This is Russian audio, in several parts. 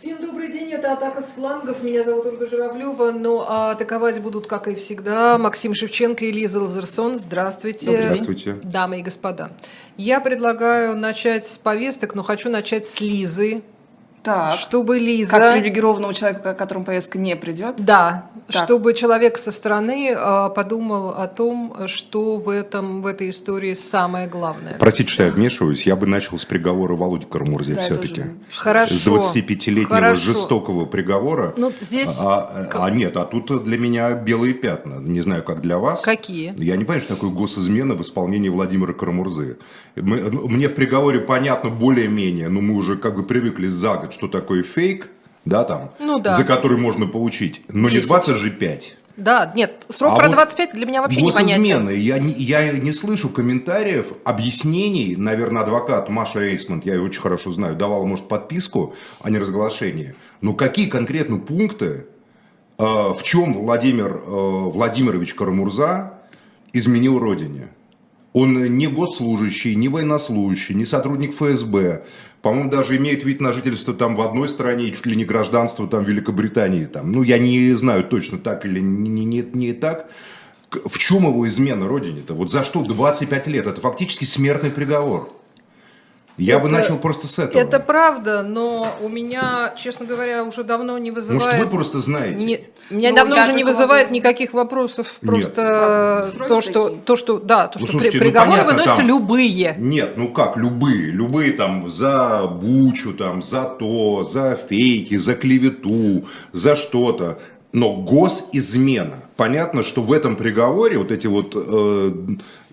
Всем добрый день, это «Атака с флангов». Меня зовут Ольга Журавлева. Ну, а атаковать будут, как и всегда, Максим Шевченко и Лиза Лазерсон. Здравствуйте. Здравствуйте. Дамы и господа. Я предлагаю начать с повесток, но хочу начать с Лизы. Так. Чтобы Лиза... Как привилегированному человеку, которому повестка не придет? Да, Так. чтобы человек со стороны э, подумал о том, что в, этом, в этой истории самое главное. Простите, что я вмешиваюсь. Я бы начал с приговора Володи Карамурзе Да, все-таки. тоже Хорошо. С 25-летнего Хорошо. жестокого приговора. Ну, здесь... А, а нет, а тут для меня белые пятна. Не знаю, как для вас. Какие? Я не понимаю, что такое госизмена в исполнении Владимира Карамурзы. Мы- Мне в приговоре понятно более-менее, но мы уже как бы привыкли за год, что такое фейк, да, там, Ну да. за который можно получить. Но не 10. 20 же 5. Да, нет, срок А про вот 25 для меня вообще непонятен. Я не, я не слышу комментариев, объяснений. Наверное, адвокат Маша Эйсмонт, я ее очень хорошо знаю, давала, может, подписку, а не разглашение. Но какие конкретно пункты, э, в чем Владимир э, Владимирович Карамурза изменил Родине? Он не госслужащий, не военнослужащий, не сотрудник ФСБ. По-моему, даже имеет вид на жительство там в одной стране, чуть ли не гражданство там Великобритании. Там. Ну, я не знаю точно так или не, не, не так. В чем его измена родине-то? Вот за что 25 лет? Это фактически смертный приговор. Я бы Это- начал просто с этого. Это правда, но у меня, честно говоря, уже давно не вызывает... Может, вы просто знаете? Не- меня Ну, давно уже не вызывает могу- никаких вопросов. Просто Правда, то, что, то, что, да, то, Ну, что слушайте, при- ну, приговоры понятно, выносятся там- любые. Нет, ну как, любые, любые там за бучу, там, за то, за фейки, за клевету, за что-то. Но госизмена. Понятно, что в этом приговоре вот эти вот э,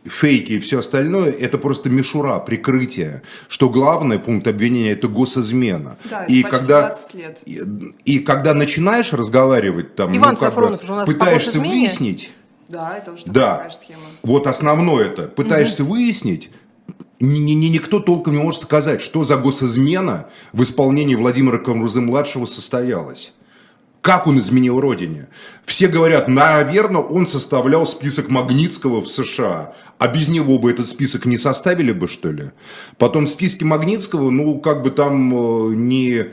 фейки и все остальное, это просто мишура, прикрытие. Что главный пункт обвинения это госизмена. Да, и почти когда 20 лет. И, и когда начинаешь разговаривать там, Иван ну, как бы Сафронов же у нас пытаешься выяснить, Да, это уже Да. такая схема. вот основное это, пытаешься выяснить, ни, ни- ни- никто толком не может сказать, что за госизмена в исполнении Владимира Камрузы-младшего состоялась. Как он изменил родине? Все говорят, наверное, он составлял список Магнитского в США, а без него бы этот список не составили бы, что ли? Потом в списке Магнитского, ну, как бы там э, не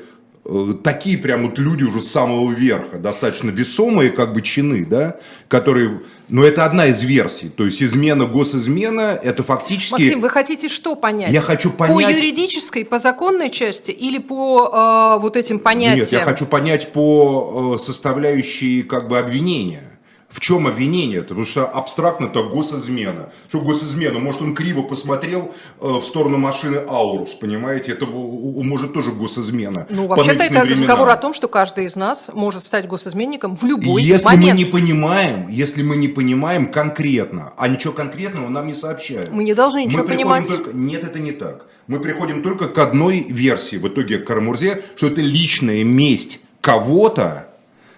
такие прям вот люди уже с самого верха, достаточно весомые как бы чины, да, которые, но это одна из версий, то есть измена, госизмена, это фактически... Максим, вы хотите что понять? Я хочу По понять- юридической, по законной части или по э, вот этим понятиям? Нет, я хочу понять по э, составляющей как бы обвинения. В чем обвинение? Потому что абстрактно это госизмена. Что госизмена? Может, он криво посмотрел э, в сторону машины Аурус, понимаете? Это может тоже госизмена. Ну, вообще-то это временам. разговор о том, что каждый из нас может стать госизменником в любой если момент. мы не понимаем, если мы не понимаем конкретно, а ничего конкретного нам не сообщают. Мы не должны ничего Мы понимать. только- Нет, это не так. Мы приходим только к одной версии в итоге к Карамурзе, что это личная месть кого-то.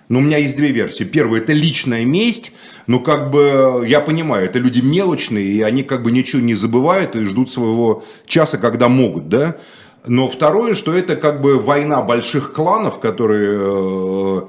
Но у меня есть две версии. Первая это личная месть. Ну, как бы, я понимаю, это люди мелочные, и они как бы ничего не забывают и ждут своего часа, когда могут, да. Но второе, что это как бы война больших кланов, которые э,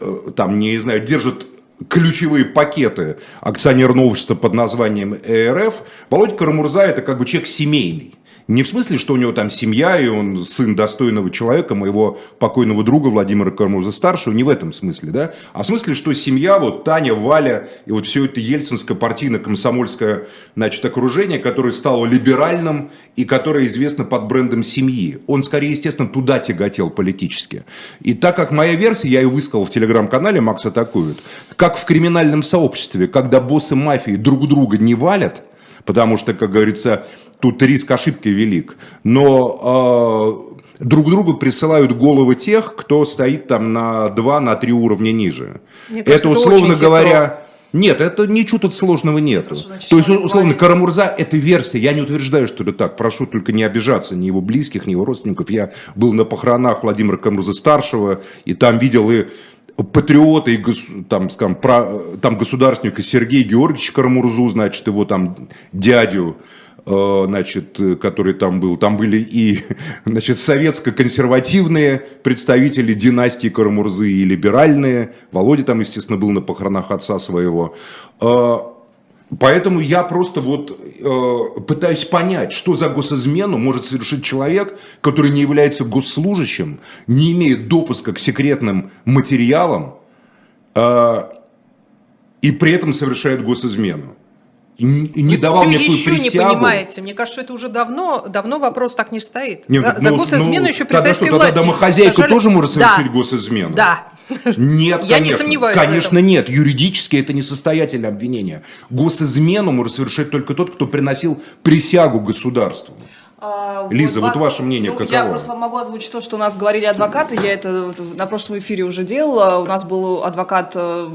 э, там, не знаю, держат ключевые пакеты акционерного общества под названием ЭРФ, Володя Карамурза это как бы человек семейный. Не в смысле, что у него там семья, и он сын достойного человека, моего покойного друга Владимира Карамурза старшего, не в этом смысле, да, а в смысле, что семья, вот Таня, Валя, и вот все это ельцинское партийно-комсомольское, значит, окружение, которое стало либеральным и которое известно под брендом семьи. Он, скорее, естественно, туда тяготел политически. И так как моя версия, я ее высказал в телеграм-канале «Макс атакует», как в криминальном сообществе, когда боссы мафии друг друга не валят, потому что, как говорится, тут риск ошибки велик, но э, друг другу присылают головы тех, кто стоит там на 2 на 3 уровня ниже. Мне кажется, это, это условно хитро. говоря, нет, это ничего тут сложного нет. То есть, условно. Карамурза – это версия. Я не утверждаю, что это так. Прошу только не обижаться ни его близких, ни его родственников. Я был на похоронах Владимира Карамурза-старшего, и там видел и патриота, и там, скажем, про- там государственника Сергея Георгиевича Карамурзу, значит, его там дядю, э, значит, э, который там был. Там были и, значит, советско-консервативные представители династии Карамурзы и либеральные. Володя там, естественно, был на похоронах отца своего. Поэтому я просто вот э, пытаюсь понять, что за госизмену может совершить человек, который не является госслужащим, не имеет допуска к секретным материалам э, и при этом совершает госизмену. И не Вы давал все никакую еще присягу. не понимаете. Мне кажется, это уже давно, давно вопрос так не стоит. Нет, за, ну, за ну, госизмену еще при тогда что, тогда власти домохозяйка сажали- тоже может Да. совершить госизмену? Да. Нет, Я не конечно. сомневаюсь в Конечно, нет. Юридически это несостоятельное обвинение. Госизмену может совершить только тот, кто приносил присягу государству. А, Лиза, вот ва- ваше мнение ну, каково? Я просто вам могу озвучить то, что у нас говорили адвокаты. Я это на прошлом эфире уже делала. У нас был адвокат э,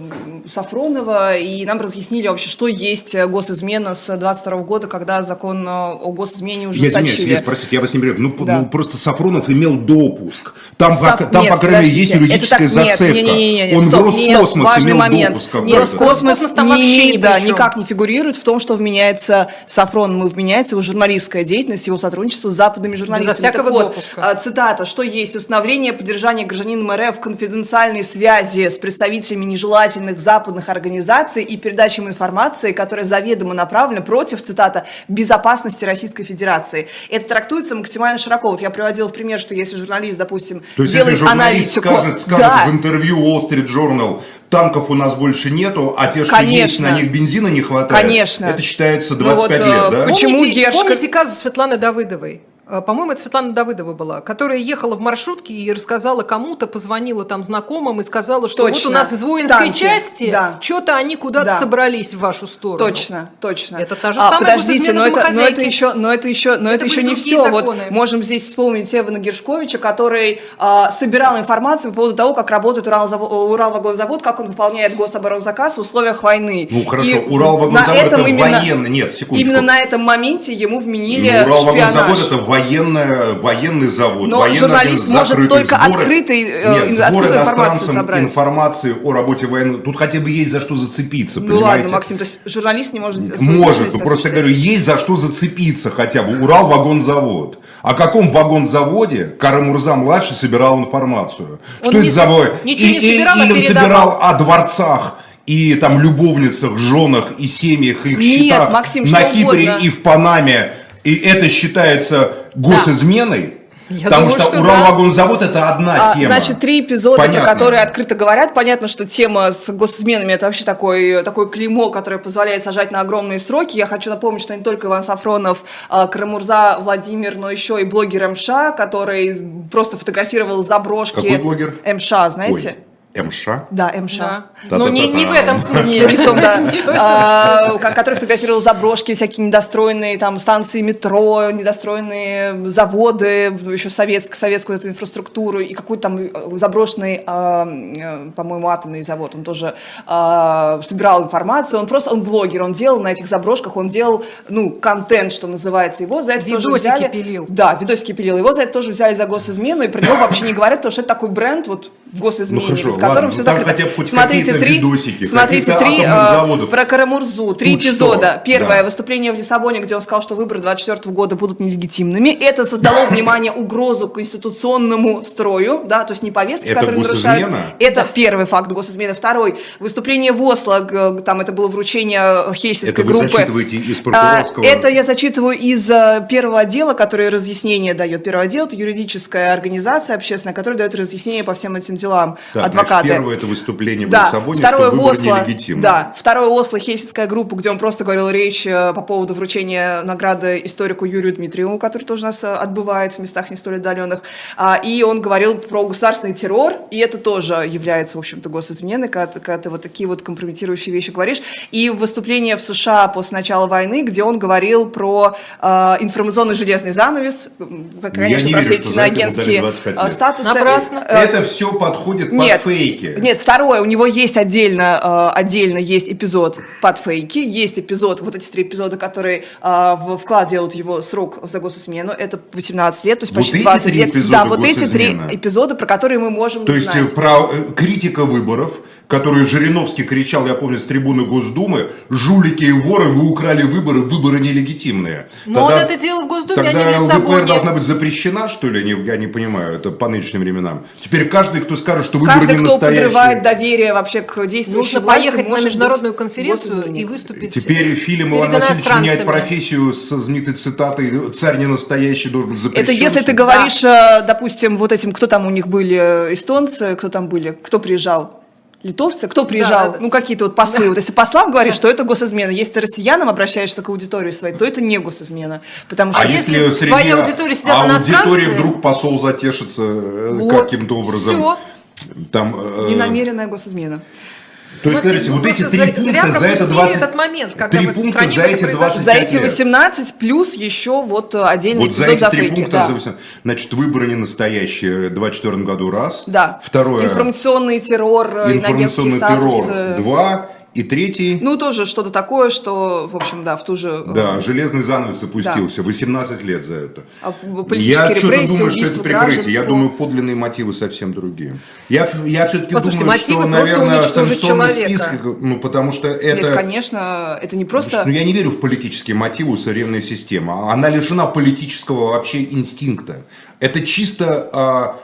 Сафронова, и нам разъяснили вообще, что есть э, госизмена с 22 года, когда закон э, о госизмене Я извиняюсь, ужесточили. Лиз, простите, я вас не беру. Ну, Да. ну, просто Сафронов имел допуск. Там, Саф- по, там нет, по крайней мере, есть юридическая так- нет, зацепка. не-не-не-не, Он стоп, в Роскосмос нет, важный имел момент. допуск Нет. Роскосмос Роскосмос там не при да, никак не фигурирует в том, что вменяется Сафронову, вменяется его журналистская деятельность, его сотрудничество с западными журналистами. всякого Так вот, допуска. а, цитата, что есть установление поддержания гражданином РФ конфиденциальной связи с представителями нежелательных западных организаций и передача им информации, которая заведомо направлена против, цитата, безопасности Российской Федерации. Это трактуется максимально широко. Вот я приводила в пример, что если журналист, допустим, То есть, делает если журналист аналитику... скажет, скажет да, в интервью Wall Street Journal, танков у нас больше нету, а те, что есть, Конечно. на них бензина не хватает, Конечно. это считается Ну 25 вот, лет, э, да? Почему помните, Гершка- помните казус Светланы Давыдовой? Э, По-моему, это Светлана Давыдова была, которая ехала в маршрутке и рассказала кому-то, позвонила там знакомым и сказала, что вот Точно. у нас из воинской Танки. части Да. что-то они куда-то Да. собрались в вашу сторону. Точно, точно. Это та же а, самая Подождите, но это, но это еще, но это еще, но Это это, еще не все. Вот законы. можем здесь вспомнить Эвана Гершковича, который а, собирал информацию по поводу того, как работает Уралзаво- Уралвагонзавод, как он выполняет гособоронзаказ в условиях войны. Ну хорошо, И Уралвагонзавод это именно- военный, нет, секундочку. Именно на этом моменте ему вменили Ну, Уралвагонзавод шпионаж. это военное, военный завод. Но военный журналист может только открытый, э, Нет, ин- сбор открытую информацию иностранцам собрать. информации о работе военных. Тут хотя бы есть за что зацепиться, Ну понимаете? ладно, Максим, то есть журналист не может... Может, ну, просто осуществлять? говорю, есть за что зацепиться хотя бы. Урал-вагонзавод. О каком вагонзаводе Карамурза-младший собирал информацию? Он что не это за... ничего не И- и- собирал, а Или он собирал о дворцах и там любовницах, женах и семьях, их Нет, счетах Максим, на Кипре угодно. и в Панаме. И это считается госизменой? Я Потому думаю, что что Уралвагонзавод это одна А, тема. Значит, три эпизода, Понятно. про которые открыто говорят. Понятно, что тема с госизменами это вообще такой, такое клеймо, которое позволяет сажать на огромные сроки. Я хочу напомнить, что не только Иван Сафронов, а, Карамурза, Владимир, но еще и блогер МШ, который просто фотографировал заброшки. Какой блогер? МШ, знаете? Ой, МШ? Да, МШ. Да. Да, Но да, не, да, не да. в этом смысле. не в том, да. А, ко- который фотографировал заброшки, всякие недостроенные там станции метро, недостроенные заводы, еще советск, советскую эту инфраструктуру и какой-то там э, заброшенный, а, э, по-моему, атомный завод. Он тоже а, собирал информацию. Он просто, он блогер, он делал на этих заброшках, он делал, ну, контент, что называется. Его за это тоже Видосики взяли. пилил. Да, видосики пилил. Его за это тоже взяли за госизмену, и про него вообще не говорят, потому что это такой бренд вот в госизмене, Ладно, все закрыто. смотрите три, видосики, смотрите каких-то три э, про Карамурзу, три Тут что? эпизода. Первое Да. выступление в Лиссабоне, где он сказал, что выборы 24 года будут нелегитимными. Это создало внимание угрозу конституционному строю, да, то есть не повестки, Это которые нарушают. Это первый факт госизмены. Второй выступление в Осло, там это было вручение Это вы группы. из А, прокурорского? Это я зачитываю из э, первого отдела, который разъяснение дает. Первый отдел это юридическая организация общественная, которая дает разъяснение по всем этим делам. Значит, адвокаты. первое это выступление в Да, Лиссабоне, второе что в Осло, да, второе Осло, Хельсинская группа, где он просто говорил речь э, по поводу вручения награды историку Юрию Дмитриеву, который тоже у нас э, отбывает в местах не столь отдаленных. А, И он говорил про государственный террор, и это тоже является, в общем-то, госизменой, когда, ты- когда ты вот такие вот компрометирующие вещи говоришь. И выступление в США после начала войны, где он говорил про э, информационный железный занавес, Ну, Я конечно, не про верю, все эти иноагентские 25 лет. статусы. Напрасно. Это все подходит нет, под фейки. Нет, второе, у него есть отдельно, э, отдельно есть эпизод под фейки, есть эпизод, вот эти три эпизода, которые э, в вклад делают его срок за госизмену, это 18 лет, то есть Вот почти эти 20 три лет. Да, вот эти три эпизода, про которые мы можем То есть знать. э, про критика выборов, который Жириновский кричал, я помню, с трибуны Госдумы, жулики и воры, вы украли выборы, выборы нелегитимные. Но он это делал в Госдуме, тогда а не в ЛДПР Лиссабоне. должна быть запрещена, что ли? Я не, я не понимаю, это по нынешним временам. Теперь каждый, кто скажет, что выборы Каждый, не кто настоящие. подрывает доверие вообще к действующей Нужно власти, поехать на международную быть конференцию и выступить Теперь фильм Иван Васильевич меняет профессию со знаменитой цитатой «Царь не настоящий должен быть запрещен». Это если ты говоришь, э, допустим, вот этим, кто там у них были, э, эстонцы, кто там были, кто приезжал? Литовцы? Кто приезжал? да, да. Ну, какие-то вот послы. Вот если послам говоришь, что это госизмена. Если ты россиянам обращаешься к аудитории своей, то это не госизмена. Потому что А если в твоей аудитории сидят а иностранцы? аудитории вдруг посол затешится э, Вот. каким-то образом. Всё. Там, э, ненамеренная госизмена. То есть, смотрите, вот эти три зря- пункта зря за это пропустили 20... этот момент, когда три пункта стране за это эти произошло. 25 За эти лет. 18 плюс еще вот э, отдельный Вот за эпизод эти за три фейки. пункта, да. за 18. значит, выборы не настоящие в 2024 году раз. Да. Второе, Информационный террор, э, информационный статус. террор э, два. И третий, Ну, тоже что-то такое, что, в общем, да, в ту же... э, да, железный занавес опустился. 18 лет за это. а, Я что-то думаю, что это прикрытие. Я то- думаю, подлинные мотивы совсем другие. Я, я все-таки Послушайте, думаю, мотивы что, наверное, санкционный список, ну, потому что это... Нет, конечно, это не просто... Ну, я не верю в политические мотивы у современной системы. Она лишена политического вообще инстинкта. Это чисто, а,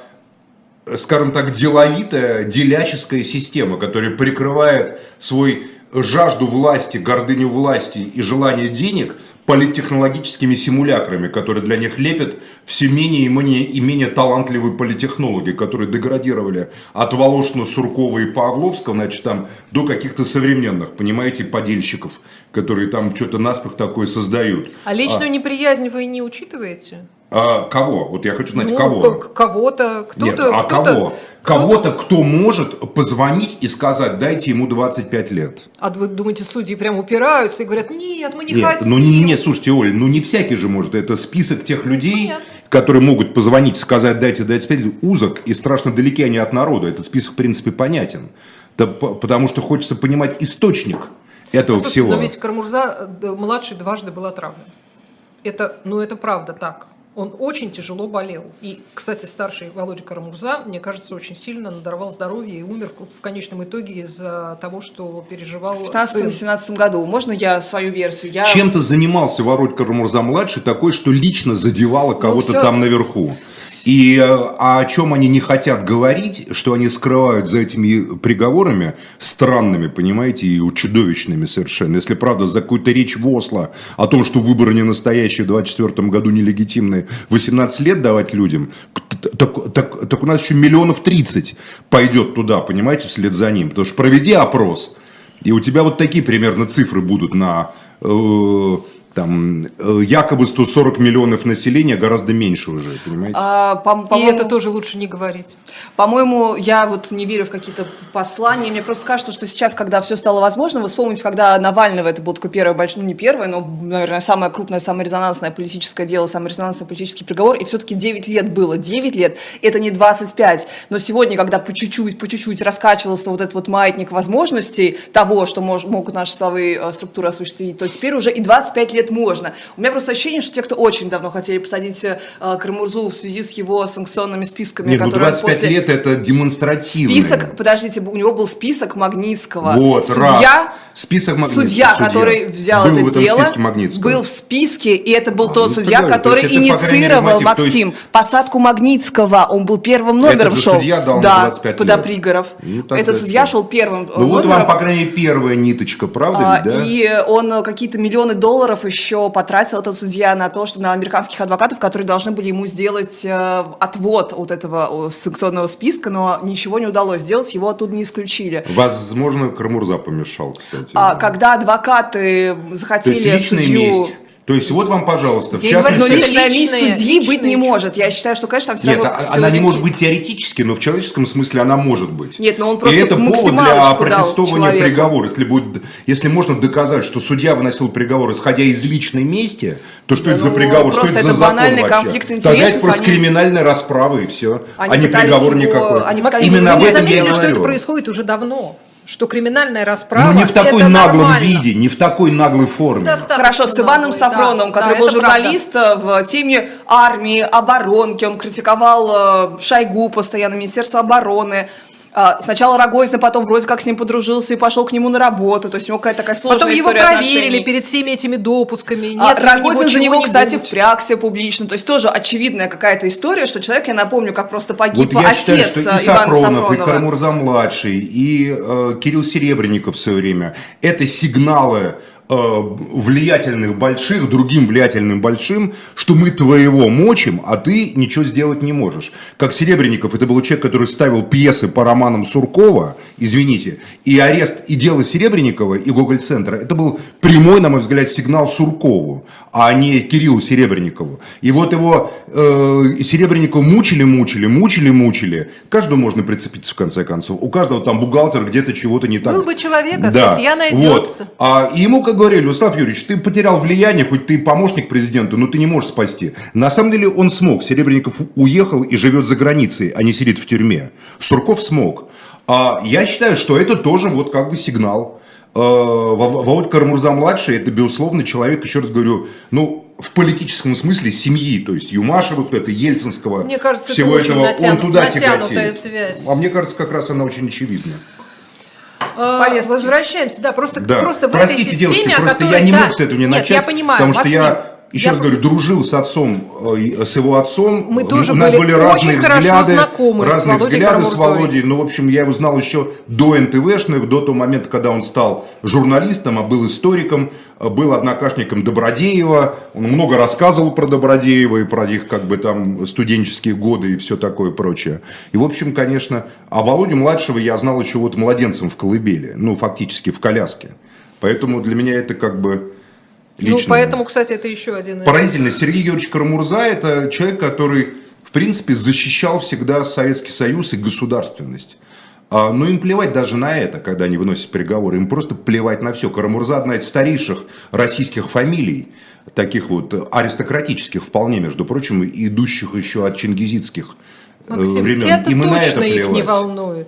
скажем так, деловитая, деляческая система, которая прикрывает свой жажду власти, гордыню власти и желание денег политтехнологическими симулякрами, которые для них лепят все менее и менее, и менее талантливые политтехнологи, которые деградировали от Волошина, Суркова и Павловского, значит, там, до каких-то современных, понимаете, подельщиков, которые там что-то наспех такое создают. А личную неприязнь вы не учитываете? А кого? Вот я хочу знать, Ну, кого? кого-то, кто-то, а кто-то- кого? кто- Кого-то, кто может позвонить и сказать, дайте ему 25 лет. А вы думаете, судьи прям упираются и говорят, нет, мы не Нет, хотим. ну не, не, слушайте, Оль, ну не всякий же может. Это список тех людей, Понятно. которые могут позвонить, сказать, дайте 25 лет, узок и страшно далеки они от народа. Этот список, в принципе, понятен. Да по- потому что хочется понимать источник этого Слушайте, всего. Но ведь Кармурза э, младший дважды был отравлен. Это, ну это правда так. Он очень тяжело болел. И, кстати, старший Володя Карамурза, мне кажется, очень сильно надорвал здоровье и умер в конечном итоге из-за того, что переживал В сын. 15-17 году. Можно я свою версию? Я... Чем-то занимался Воротька Рамурза-младший такой, что лично задевало кого-то всё. там наверху. И а о чем они не хотят говорить, что они скрывают за этими приговорами странными, понимаете, и чудовищными совершенно. Если правда за какую-то речь в Осло о том, что выборы не настоящие в 2024 году нелегитимные, 18 лет давать людям, так, так- так у нас еще миллионов 30 пойдет туда, понимаете, вслед за ним. Потому что проведи опрос, и у тебя вот такие примерно цифры будут на э, там, э, якобы 140 миллионов населения, гораздо меньше уже, понимаете? А, по- И по-моему- это тоже лучше не говорить. По-моему, я вот не верю в какие-то послания. Мне просто кажется, что сейчас, когда все стало возможно, вы вспомните, когда Навального, это был такой первое большое, ну не первое, но, наверное, самое крупное, самое резонансное политическое дело, самый резонансный политический приговор, и все-таки 9 лет было. 9 лет – это не 25. Но сегодня, когда по чуть-чуть, по чуть-чуть раскачивался вот этот вот маятник возможностей того, что мож- могут наши силовые э, структуры осуществить, то теперь уже и 25 лет можно. У меня просто ощущение, что те, кто очень давно хотели посадить э, Карамурзу в связи с его санкционными списками, Нет, ну которые 25 после... лет это демонстративно. Список, подождите, у него был список Магнитского. Вот, судья, раз. Список Магнитского. судья, который взял был это в этом дело, списке Магнитского. был в списке, и это был А, тот ну, судья, тогда, который это, мере, инициировал, мотив, то есть- Максим, посадку Магнитского. Он был первым номером шел. судья дал да, 25 подо лет. Пригоров. Ну, Этот судья шел первым Ну вот номером. вам, по крайней мере, первая ниточка, правда А, ведь, да? И он э, какие-то миллионы долларов еще потратил этот судья на то, что на американских адвокатов, которые должны были ему сделать э, отвод вот этого э, санкционного списка, но ничего не удалось сделать, его оттуда не исключили. Возможно, Кармурза помешал, кстати. А, когда адвокаты То есть захотели судью... месть. То есть вот вам, пожалуйста, в Я не говорю, Но Это частности... личная месть судьи быть не личные может. чувства. Я считаю, что, конечно, там все Нет, равно а- она не может быть теоретически, но в человеческом смысле она может быть. Нет, но он просто И это повод для протестования приговора. Если, будет, если можно доказать, что судья выносил приговор, исходя из личной мести, то что Да это за ну, приговор, что просто это за это закон банальный вообще? конфликт Тогда это интересов, просто они- криминальная расправа и все, Они а не приговор его- никакой. они Максим, Именно вы об не этом я заметили, что это говорю. происходит уже давно? Что криминальная расправа Ну не в такой это наглом нормально. виде, не в такой наглой форме. Достаточно Хорошо, с Иваном наглый, Сафроновым, да, который да, был это правда. журналист э, в теме армии, оборонки, он критиковал э, Шойгу постоянно, Министерство обороны. А, сначала Рогозин, потом вроде как с ним подружился и пошел к нему на работу. То есть у него какая-то такая сложная Потом его проверили отношений. перед всеми этими допусками. Нет, А ли у Рогозин за него, чего-нибудь? кстати, впрягся публично. То есть тоже очевидная какая-то история, что человек, я напомню, как просто погиб Вот я отец считаю, что и Ивана Сафронов, и Сафронова. Карамурза-младший, и э, Кирилл Серебренников в свое время, это сигналы э, влиятельных больших, другим влиятельным большим, что мы твоего мочим, а ты ничего сделать не можешь. Как Серебренников, это был человек, который ставил пьесы по романам Суркова, извините, и арест и дело Серебренникова, и Гоголь-центра, это был прямой, на мой взгляд, сигнал Суркову, а не Кириллу Серебренникову. И вот его э, Серебренникова мучили, мучили, мучили, мучили. Каждому можно прицепиться в конце концов. У каждого там бухгалтер где-то чего-то не так. Был бы человек, а Да, статья найдется. Вот. А ему, как говорили, Владислав Юрьевич, ты потерял влияние, хоть ты помощник президента, но ты не можешь спасти. На самом деле он смог. Серебренников уехал и живет за границей, а не сидит в тюрьме. Сурков смог. А я считаю, что это тоже вот как бы сигнал. Э, Вол- Володя Карамурза-младший, это, безусловно, человек, еще раз говорю, ну, в политическом смысле семьи, то есть Юмашевых, это Ельцинского, Мне кажется, это всего очень этого, натяну- он туда тяготеет. связь. А мне кажется, как раз она очень очевидна. А, Повестки. Возвращаемся, да, просто, Да. просто в Простите, этой системе, девушки, о просто которой... я не да, мог с этого не нет, начать, я понимаю, потому что я, еще я раз говорю, дружил с отцом, э, с его отцом. Мы тоже У нас были были очень разные хорошо взгляды, знакомы с разные Володей взгляды с Карамурзой. Володей. Ну, в общем, я его знал еще до НТВшных, до того момента, когда он стал журналистом, а был историком, э, был однокашником Добродеева. Он много рассказывал про Добродеева и про их как бы там студенческие годы и все такое прочее. И, в общем, конечно, а Володю младшего я знал еще вот младенцем в колыбели, ну, фактически в коляске. Поэтому для меня это как бы Ну, личное. поэтому, кстати, это еще один... из- Поразительно. Сергей Георгиевич Карамурза – это человек, который, в принципе, защищал всегда Советский Союз и государственность. А, Но им плевать даже на это, когда они выносят приговоры. Им просто плевать на все. Карамурза – одна из старейших российских фамилий, таких вот аристократических вполне, между прочим, идущих еще от чингизитских э, Максим, времен. это Им и на это точно их не плевать. волнует.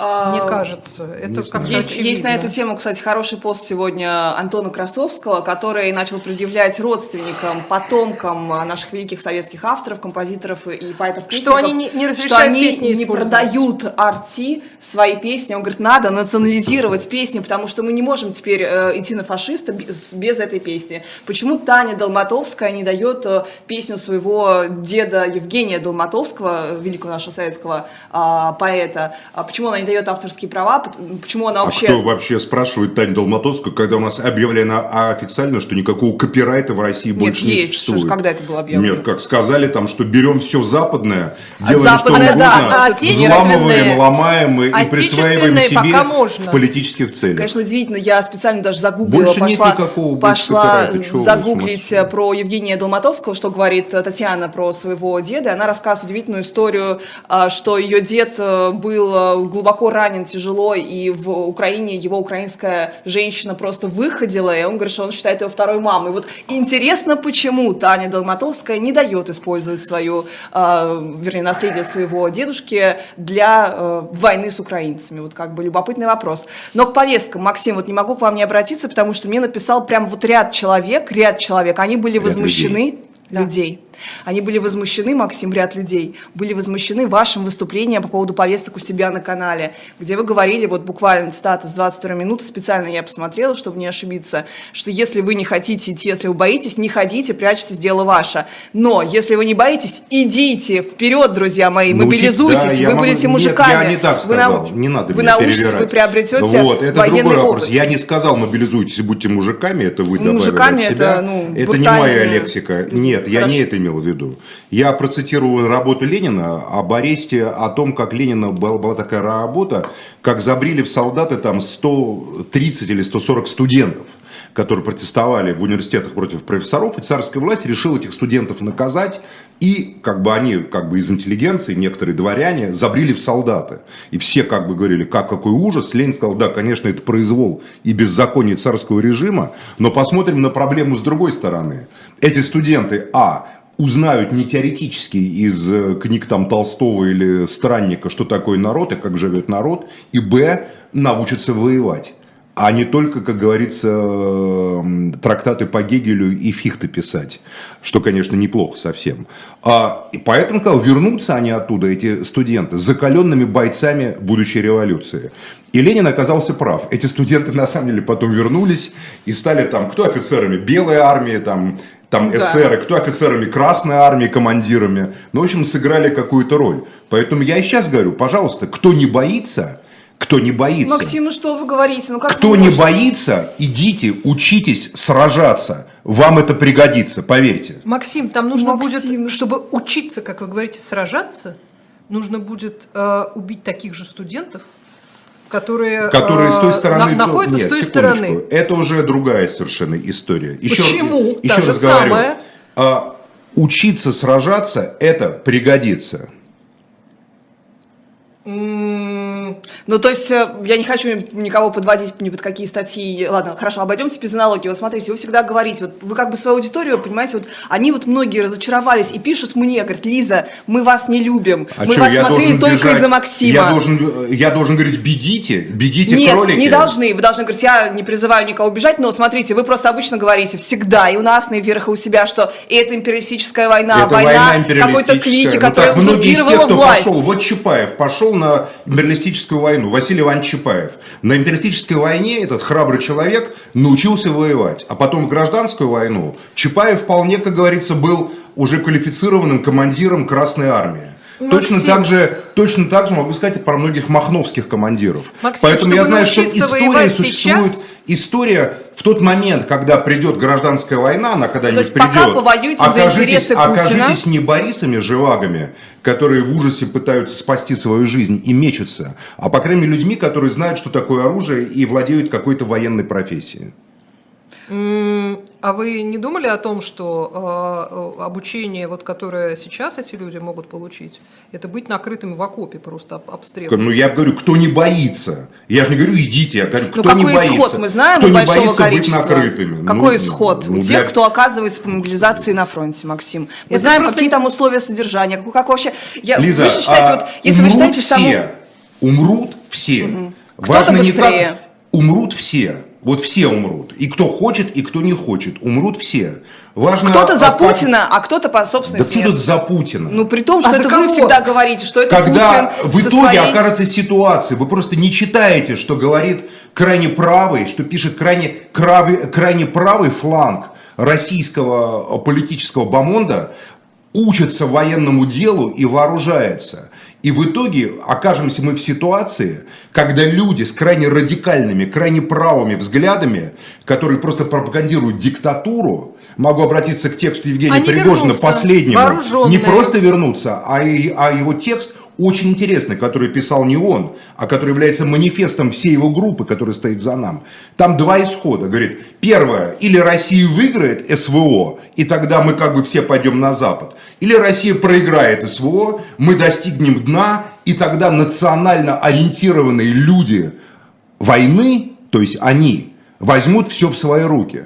А, Мне кажется, это как-то Есть, есть на эту тему, кстати, хороший пост сегодня Антона Красовского, который начал предъявлять родственникам, потомкам наших великих советских авторов, композиторов и поэтов Что они не- не что разрешают они песни не использовать. продают арти свои песни. Он говорит, надо национализировать песни, потому что мы не можем теперь э, идти на фашиста без, без этой песни. Почему Таня Долматовская не дает э, песню своего деда Евгения Долматовского, великого нашего советского а, поэта? А почему она не дает авторские права? Почему она А вообще... кто вообще спрашивает Таню Долматовскую, когда у нас объявлено официально, что никакого копирайта в России Нет, больше не есть. Ж, существует? когда это было объявлено? Нет, как сказали там, что берем все западное, А делаем западное, что да, угодно, а отечественное- взламываем, ломаем и присваиваем отечественное себе можно. в политических целях. Конечно, удивительно. Я специально даже загуглила, Больше нет пошла, никакого больше пошла загуглить э, про Евгения Долматовского, что говорит э, Татьяна про своего деда. И Она рассказывает удивительную историю, а, что ее дед э, был э, глубоко ранен, тяжело, и в Украине его украинская женщина просто выходила, и он говорит, что он считает ее второй мамой. Вот интересно, почему Таня Долматовская не дает использовать свою, э, вернее, наследие своего дедушки для э, войны с украинцами. Вот как бы любопытный вопрос. Но к повесткам, Максим, вот не могу к вам не обратиться, потому что мне написал прям вот ряд человек, ряд человек, они были Ряд возмущены Да. людей. Они были возмущены, Максим, ряд людей, были возмущены вашим выступлением по поводу повесток у себя на канале, где вы говорили, вот буквально цитата с 22 минуты, специально я посмотрела, чтобы не ошибиться, что если вы не хотите идти, если вы боитесь, не ходите, прячьтесь, дело ваше. Но если вы не боитесь, идите вперед, друзья мои, Научить- мобилизуйтесь, да, вы могу- будете Нет, мужиками. я не так Вы сказал, нау- не надо Вы научитесь, перевирать. вы приобретете Вот, это военный другой опыт. вопрос. Я не сказал мобилизуйтесь и будьте мужиками, это вы добавили Мужиками это, ну, это не моя лексика. Нет, я не Хорошо. это имел в виду. Я процитировал работу Ленина об аресте, о том, как Ленина была, была такая работа, как забрили в солдаты там 130 или 140 студентов которые протестовали в университетах против профессоров, и царская власть решила этих студентов наказать, и как бы они, как бы из интеллигенции, некоторые дворяне, забрили в солдаты. И все как бы говорили, как какой ужас. Ленин сказал, да, конечно, это произвол и беззаконие царского режима, но посмотрим на проблему с другой стороны. Эти студенты, а, узнают не теоретически из э, книг там Толстого или Странника, что такое народ и как живет народ, и б, научатся воевать. а не только, как говорится, трактаты по Гегелю и Фихте писать, что, конечно, неплохо совсем. А, и поэтому, сказал, вернутся они оттуда, эти студенты, закаленными бойцами будущей революции. И Ленин оказался прав. Эти студенты, на самом деле, потом вернулись и стали там, кто офицерами белой армии, там, там Да. эсеры, кто офицерами Красной армии, командирами. Ну, в общем, сыграли какую-то роль. Поэтому я и сейчас говорю, пожалуйста, кто не боится, кто не боится, Максим, ну что вы говорите? Ну как кто вы не можете? боится, идите, учитесь сражаться. Вам это пригодится, поверьте. Максим, там нужно Максим. будет, чтобы учиться, как вы говорите, сражаться, нужно будет э, убить таких же студентов, которые, Которые с той э, стороны... на- находятся Нет, с той стороны. Это уже другая совершенно история. Еще, Почему? Еще Та раз говорю. самая. а, учиться сражаться, это пригодится. Ну, то есть, э, я не хочу никого подводить ни под какие статьи. Ладно, хорошо, обойдемся без аналогии. Вот смотрите, вы всегда говорите, вот вы как бы свою аудиторию, понимаете, вот они вот многие разочаровались и пишут мне, говорят, Лиза, мы вас не любим, А мы чё, вас смотрели только бежать? из-за Максима. Я должен, я должен говорить, бегите, бегите, Нет, кролики. не должны. Вы должны говорить, я не призываю никого убежать, но смотрите, вы просто обычно говорите всегда, и у нас, и вверх, и у себя, что это империалистическая война, Это война, война какой-то клики. Ну, которая так тех, узурпировала кто власть. пошел, вот Чапаев пошел на империалистическую войну, Василий Иванович Чапаев. На империалистической войне этот храбрый человек научился воевать, а потом в гражданскую войну Чапаев вполне, как говорится, был уже квалифицированным командиром Красной Армии. Точно Максим. так, же, точно так же могу сказать про многих махновских командиров. Максим, Поэтому я знаю, что история существует. сейчас- История в тот момент, когда придет гражданская война, она когда-нибудь есть пока придет. за окажитесь- интересы Путина. окажитесь не Борисами Живагами, которые в ужасе пытаются спасти свою жизнь и мечутся, а по крайней мере людьми, которые знают, что такое оружие и владеют какой-то военной профессией. А вы не думали о том, что э, э, обучение, вот, которое сейчас эти люди могут получить, это быть накрытыми в окопе просто об- обстрелом? Ну, я говорю, кто не боится. Я же не говорю, идите, я говорю, Ну, кто не какой боится. исход мы знаем кто у не большого боится количества? быть накрытыми. Какой Ну, исход ну, у для- тех, кто оказывается по мобилизации на фронте, Максим? Мы Это знаем, просто- какие там условия содержания, как, как вообще... Я, Лиза, вы же считаете, а вот, если вы умрут считаете все, саму... умрут все. Кто-то не быстрее. так, умрут все. Вот все умрут. И кто хочет, и кто не хочет. Умрут все. Важно, Кто-то за как- Путина, а кто-то по собственной Да что смерти. тут за Путина? Ну, при том, что А это вы всегда говорите, что это Когда Путин в итоге своей... окажется ситуация, вы просто не читаете, что говорит крайне правый, что пишет крайне, крайне, крайне правый фланг российского э, политического бомонда, учится военному делу и вооружается. И в итоге окажемся мы в ситуации, когда люди с крайне радикальными, крайне правыми взглядами, которые просто пропагандируют диктатуру, могу обратиться к тексту Евгения Они Пригожина, последнему, не просто вернуться, а, и, а его текст очень интересный, который писал не он, а который является манифестом всей его группы, которая стоит за нам. Там два исхода. Говорит, первое, или Россия выиграет СВО, и тогда мы как бы все пойдем на Запад. Или Россия проиграет СВО, мы достигнем дна, и тогда национально ориентированные люди войны, то есть они, возьмут все в свои руки.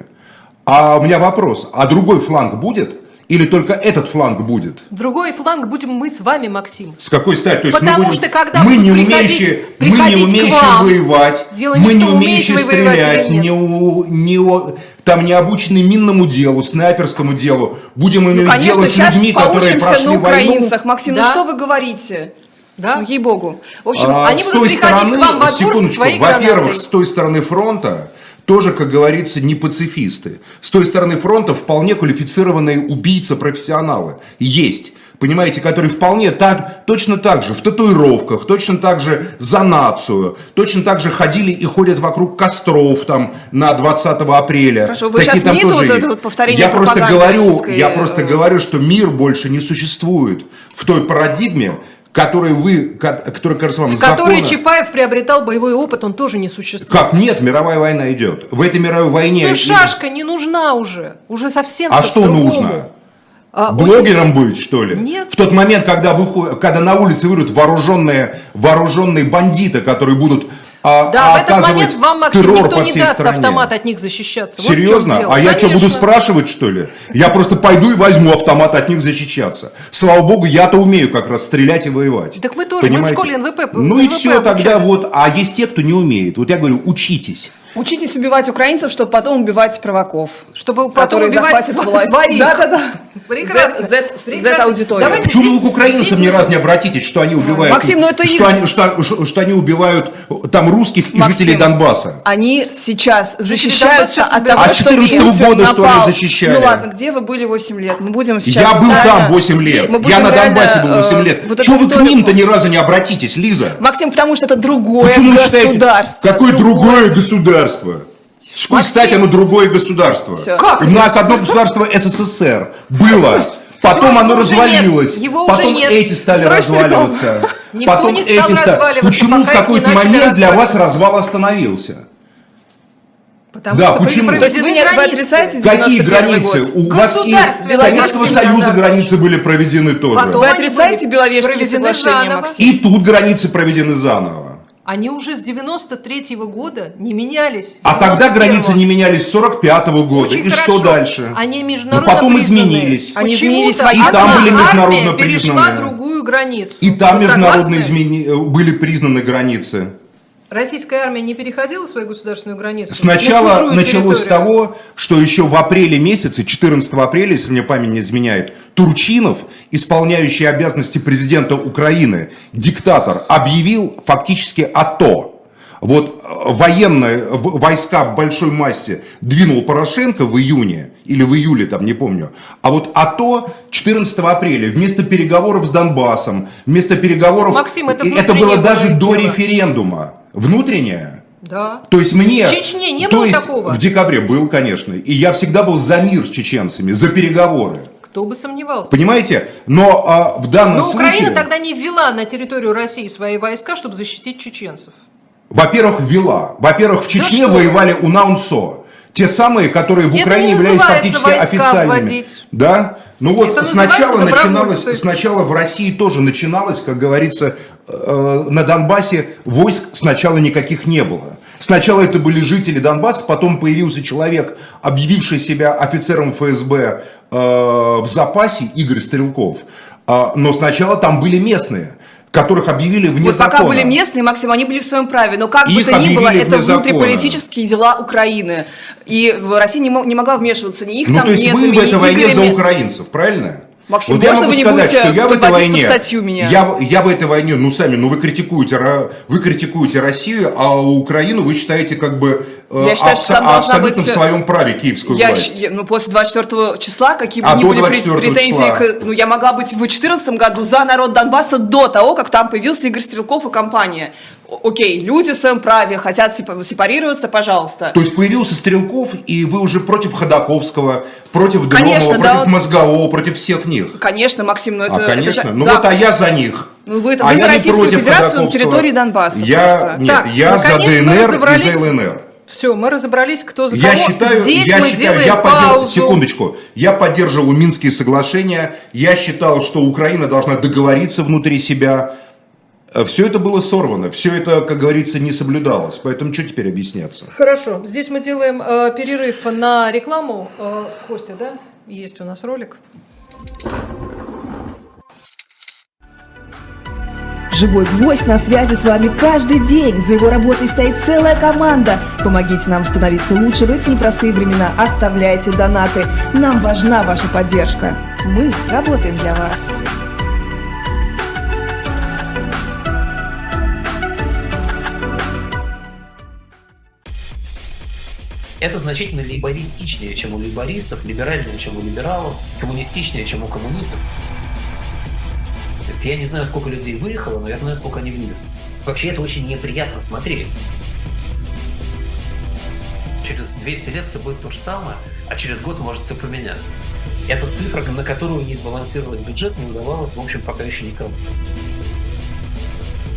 А у меня вопрос, а другой фланг будет? Или только этот фланг будет? Другой фланг будем мы с вами, Максим. С какой стати? То есть Потому мы будем- что когда мы не приходить- умеющие, мы приходить не к умеющие вам, воевать, дело не мы не умеющие стрелять, не, у- не у- там не обученные минному делу, снайперскому делу. Будем Ну, иметь конечно, дело с людьми, которые прошли на войну. украинцах. Максим, ну Да. что вы говорите? Да? Ну, ей-богу. В общем, А, они будут приходить стороны, к вам во двор своей во-первых, с той стороны фронта тоже, как говорится, не пацифисты. С той стороны фронта вполне квалифицированные убийцы-профессионалы есть. Понимаете, которые вполне так, точно так же в татуировках, точно так же за нацию, точно так же ходили и ходят вокруг костров там на 20 апреля. Хорошо, вы Такие сейчас тут тоже это вот повторение я просто говорю, российской, я просто говорю, что мир больше не существует в той парадигме, которой вы, ко- которая кажется вам В которой законна. Чапаев приобретал боевой опыт, он тоже не существует. Как нет, мировая война идет. В этой мировой войне... Ну, шашка не нужна уже. Уже совсем А что по-другому. нужно? А, очень- Блогером быть, что ли? Нет. В тот момент, когда, выход- когда на улице выйдут вооруженные, вооруженные бандиты, которые будут а, Да, в этот момент вам, Максим, никто не даст стране. автомат от них защищаться. Вот Серьезно? а я что, буду спрашивать, что ли? Я просто пойду и возьму автомат от них защищаться. Слава богу, я-то умею как раз стрелять и воевать. Так мы тоже, мы в школе НВП Ну и НВП все, тогда обучались. вот, а есть те, кто не умеет. Вот я говорю, учитесь. Учитесь убивать украинцев, чтобы потом убивать праваков. Чтобы потом убивать власть. своих. Да-да-да. Прекрасно. Z- Z- Прекрасно. Z-аудитория. Давайте Почему здесь- вы к украинцам ни разу не обратитесь, что они убивают? Максим, ну это что они, что, что- что они убивают там русских и Максим, жителей Донбасса? Они сейчас защищаются от того, А что 14 Путин года, что ли, напал. защищали? Ну ладно, где вы были 8 лет? Мы будем сейчас... Я был реально- там 8 лет. Я на реально, Донбассе был 8 э, лет. вот эту Чего вы к ним-то ни разу не обратитесь, Лиза? Максим, потому что это другое Почему вы считаете? государство. Какое другое государство? С какой Максим. стати оно другое государство? Всё. Как У нас одно государство СССР было. Потом оно развалилось. нет. Его Потом нет. эти стали разваливаться. Никто Потом не стал эти стали. разваливаться, Почему в какой-то момент для вас развал остановился? Потому Да, что почему? То есть вы, не, вы отрицаете границы. Какие 91 границы? год? У вас и Советского Союза да. границы были проведены тоже. Потом Вы отрицаете Беловежские соглашения. Максим? И тут границы проведены заново. Они уже с 93 года не менялись. А тогда 91-го. границы не менялись с 45 года. Очень и хорошо. что дальше? Они международно потом признаны. изменились. Они в одна И там были армия международно перешла признанные. другую границу. И там Вы международно измени... были признаны границы. Российская армия не переходила свою государственную границу? на Сначала чужую началось с того, что еще в апреле месяце, 14 апреля, если мне память не изменяет, Турчинов, исполняющий обязанности президента Украины, диктатор, объявил фактически АТО. Вот э, военные войска в большой массе двинул Порошенко в июне или в июле, там не помню. А вот АТО 14 апреля вместо переговоров с Донбассом, вместо переговоров... Максим, это И было даже было до дело. референдума. Внутреннее. Да. То есть мне... В Чечне не то было есть такого? В декабре был, конечно. И я всегда был за мир с чеченцами, за переговоры. Кто бы сомневался. Понимаете? Но а, в данном Но случае... Украина тогда не ввела на территорию России свои войска, чтобы защитить чеченцев. Во-первых, ввела. Во-первых, в Чечне вы. воевали УНАУНСО. Те самые, которые в Это Украине называется фактически официальными. вводить. Да? Ну вот Это сначала начиналось, сначала в России тоже начиналось, как говорится, э, на Донбассе войск сначала никаких не было. Сначала это были жители Донбасса, потом появился человек, объявивший себя офицером ФСБ э, в запасе, Игорь Стрелков. А, но сначала там были местные, которых объявили вне Вот пока закона. были местные, Максим, они были в своем праве. Но как бы Их то ни было, это закона. внутриполитические дела Украины. И в России не, мо- не могла вмешиваться ни их Ну, там то есть нет, вы в ни этой войне за украинцев, правильно? Максим, вот я можно могу вы не сказать, будете что я в этой войне, статью меня? Я, я в этой войне, ну сами, ну вы критикуете, вы критикуете Россию, а Украину вы считаете как бы Я считаю, что абсо- там должна абсолютно быть, в своем праве киевскую Я, власть. щ- ну, после 24 числа, какие бы А ни были прет- 24 претензии, числа? к, ну, я могла быть в 2014 году за народ Донбасса до того, как там появился Игорь Стрелков и компания. О- Окей, люди в своем праве хотят сепа- сепарироваться, пожалуйста. То есть появился Стрелков, и вы уже против Ходаковского, против Конечно, Громова, да, против он- Мозгового, против всех них. Конечно, Максим, ну это... а, это конечно. же- ну да. вот, а я за них. Ну, вы- А вы за я Российскую Федерацию на территории Донбасса Я, просто. нет, Так, я за ДНР и за ЛНР. Все, мы разобрались, кто за Я кого. считаю, Здесь я мы считаю, делаем я паузу. секундочку, я поддерживал Минские соглашения, я считал, что Украина должна договориться внутри себя. Все это было сорвано, все это, как говорится, не соблюдалось. Поэтому что теперь объясняться? Хорошо, здесь мы делаем э, перерыв на рекламу. Э, Костя, да? Есть у нас ролик. Живой гвоздь на связи с вами каждый день. За его работой стоит целая команда. Помогите нам становиться лучше в эти непростые времена. Оставляйте донаты. Нам важна ваша поддержка. Мы работаем для вас. Это значительно лейбористичнее, чем у лейбористов, либеральнее, чем у либералов, коммунистичнее, чем у коммунистов. Есть я не знаю, сколько людей выехало, но я знаю, сколько они вывезли. Вообще это очень неприятно смотреть. Через 200 лет все будет то же самое, а через год может все поменяться. Это цифра, на которую не сбалансировать бюджет не удавалось, в общем, пока еще никому.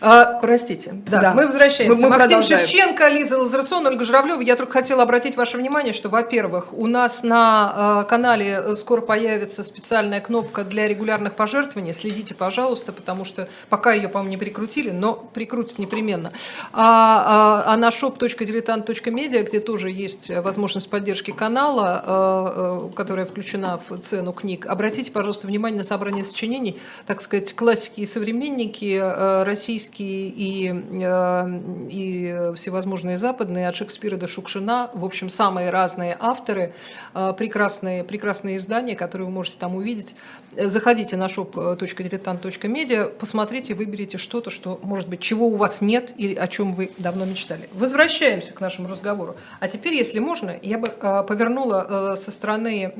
А, простите, да, Да. мы возвращаемся. Мы- мы Максим продолжаем. Шевченко, Лиза Лазарсон, Ольга Журавлева. Я только хотела обратить ваше внимание, что, во-первых, у нас на э, канале скоро появится специальная кнопка для регулярных пожертвований. Следите, пожалуйста, потому что пока ее, по-моему, не прикрутили, но прикрутят непременно. А, а, а на shop.diletant.media, где тоже есть возможность поддержки канала, э, э, которая включена в цену книг, обратите, пожалуйста, внимание на собрание сочинений, так сказать, классики и современники, э, российские и, э, и всевозможные западные, от Шекспира до Шукшина, в общем, самые разные авторы, э, прекрасные, прекрасные издания, которые вы можете там увидеть. Э, Заходите на shop.diletant.media, посмотрите, выберите что-то, что, может быть, чего у вас нет или о чем вы давно мечтали. Возвращаемся к нашему разговору. А теперь, если можно, я бы повернула со стороны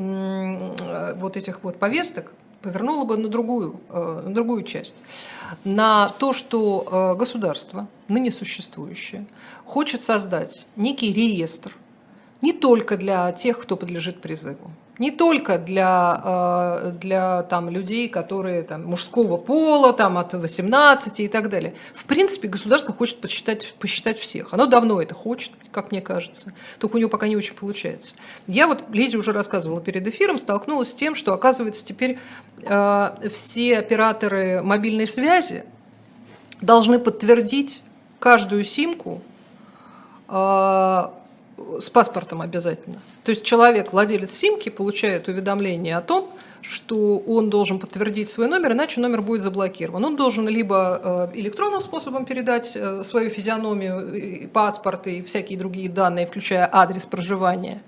вот этих вот повесток, повернула бы на другую, э, на другую часть. На то, что э, государство, ныне существующее, хочет создать некий реестр не только для тех, кто подлежит призыву, не только для, э, для там, людей, которые там, мужского пола, там, от 18 и так далее. В принципе, государство хочет посчитать, посчитать всех. Оно давно это хочет, как мне кажется. Только у него пока не очень получается. Я вот, Лизе уже рассказывала перед эфиром, столкнулась с тем, что, оказывается, теперь э, все операторы мобильной связи должны подтвердить каждую симку э, с паспортом обязательно. То есть человек, владелец симки, получает уведомление о том, что он должен подтвердить свой номер, иначе номер будет заблокирован. Он должен либо э, электронным способом передать э, свою физиономию, и паспорт и всякие другие данные, включая адрес проживания,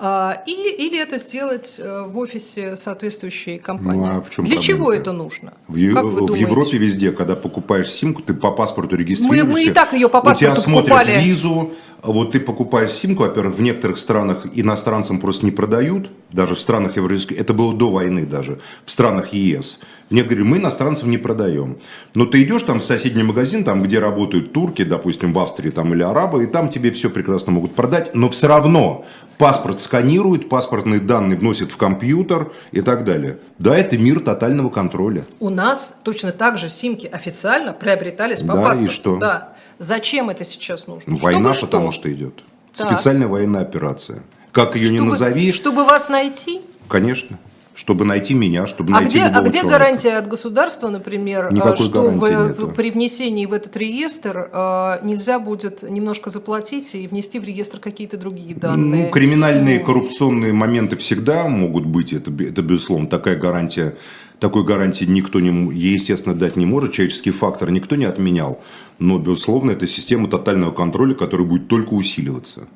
а, или, или это сделать э, в офисе соответствующей компании. Ну, а в чем Для чего проблема-то? это нужно? В, Как вы в думаете? Европе везде, когда покупаешь симку, ты по паспорту регистрируешься. Мы- мы и так её по У тебя паспорту смотрят покупали. визу. Вот ты покупаешь симку, во-первых, в некоторых странах иностранцам просто не продают, даже в странах европейских, это было до войны даже, в странах ЕС. Некоторые мы иностранцев не продаем. Но ты идешь там в соседний магазин, там, где работают турки, допустим, в Австрии там, или арабы, и там тебе все прекрасно могут продать, но все равно паспорт сканируют, паспортные данные вносят в компьютер и так далее. Да, это мир тотального контроля. У нас точно так же симки официально приобретались по Да, и паспорту. что? Да. Зачем это сейчас нужно? Ну, Война, что? потому что идет. Так. Специальная военная операция. Как ее не Чтобы- назови, Чтобы вас найти? конечно. Чтобы найти меня, чтобы А найти где, а где человека. гарантия от государства, например, Никакой э, что в, в- при внесении в этот реестр э, нельзя будет немножко заплатить и внести в реестр какие-то другие данные? Ну, криминальные коррупционные моменты всегда могут быть, это, это безусловно, такая гарантия, такой гарантии никто, не, естественно, дать не может, человеческий фактор никто не отменял, но, безусловно, это система тотального контроля, которая будет только усиливаться.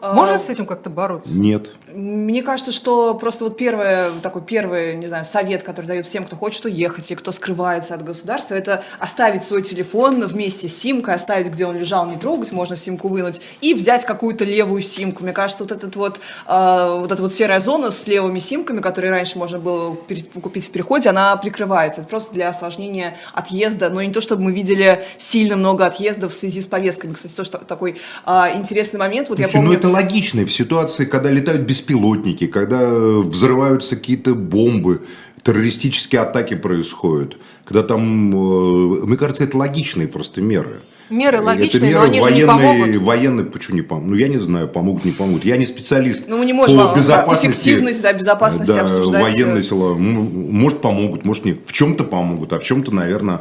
Можно с этим как-то бороться? Нет. Мне кажется, что просто вот первый, такой первый, не знаю, совет, который дают всем, кто хочет уехать или кто скрывается от государства, это оставить свой телефон вместе с симкой, оставить, где он лежал, не трогать, можно симку вынуть, и взять какую-то левую симку. Мне кажется, вот, этот вот, э, вот эта вот серая зона с левыми симками, которые раньше можно было купить в переходе, она прикрывается. Это просто для осложнения отъезда, но не то, чтобы мы видели сильно много отъездов в связи с повестками. Кстати, тоже та- такой э, интересный момент. Вот я Слушайте, помню... Ну, это логично. В ситуации, когда летают беспилотники, когда э, взрываются какие-то бомбы, террористические атаки происходят, когда там, э, мне кажется, это логичные просто меры. Меры Это логичные, но меры они же не военные, помогут. Военные, почему не помогут? Ну, я не знаю, помогут, не помогут. Я не специалист Ну, мы не можем по безопасности. эффективность, да, безопасности да, обсуждать. военные сила. Может, помогут, может, нет. В чем-то помогут, а в чем-то, наверное, э,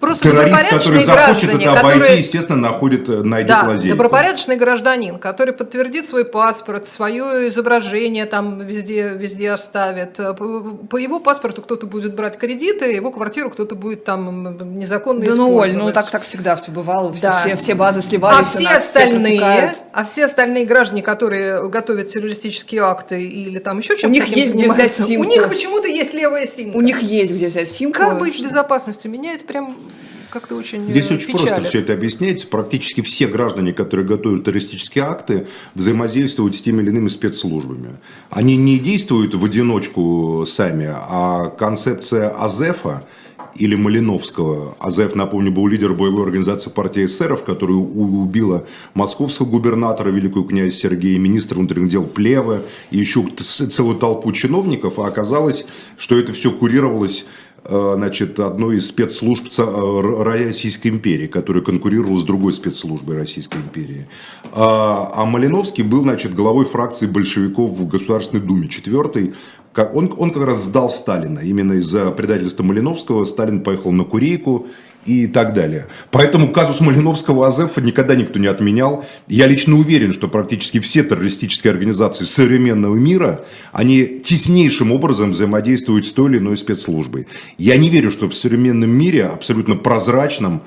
Просто террорист, который добропорядочные захочет граждане, это обойти, которые- естественно, находит, э, найдет Да, лазейку. добропорядочный гражданин, который подтвердит свой паспорт, свое изображение там везде, везде оставит. Э, По, его паспорту кто-то будет брать кредиты, его квартиру кто-то будет там незаконно Да ну, Оль, использовать. ну так, так всегда все бывало, все, Да. все, все базы а сливались, у все нас все остальные, протекают. а все остальные граждане, которые готовят террористические акты или там еще чем-то них таким есть где взять занимаются, У симку. них почему-то есть левая симка. У них есть где взять симку. как быть с безопасностью? Меня это прям как-то очень Здесь э, очень печалит. просто все это объясняется. Практически все граждане, которые готовят террористические акты, взаимодействуют с теми или иными спецслужбами. Они не действуют в одиночку сами, а концепция АЗЕФа или Малиновского. Азеф, напомню, был лидер боевой организации партии эсеров, которая у- убила московского губернатора, великую князь Сергея, министра внутренних дел Плевы и еще целую толпу чиновников. А оказалось, что это все курировалось значит, одной из спецслужб э, Российской империи, которая конкурировала с другой спецслужбой Российской империи. А, а Малиновский был, значит, главой фракции большевиков в Государственной Думе, четвертый. Он, он как раз сдал Сталина. Именно из-за предательства Малиновского Сталин поехал на Курейку и так далее. Поэтому казус Малиновского Азефа никогда никто не отменял. Я лично уверен, что практически все террористические организации современного мира, они теснейшим образом взаимодействуют с той или иной спецслужбой. Я не верю, что в современном мире, абсолютно прозрачном,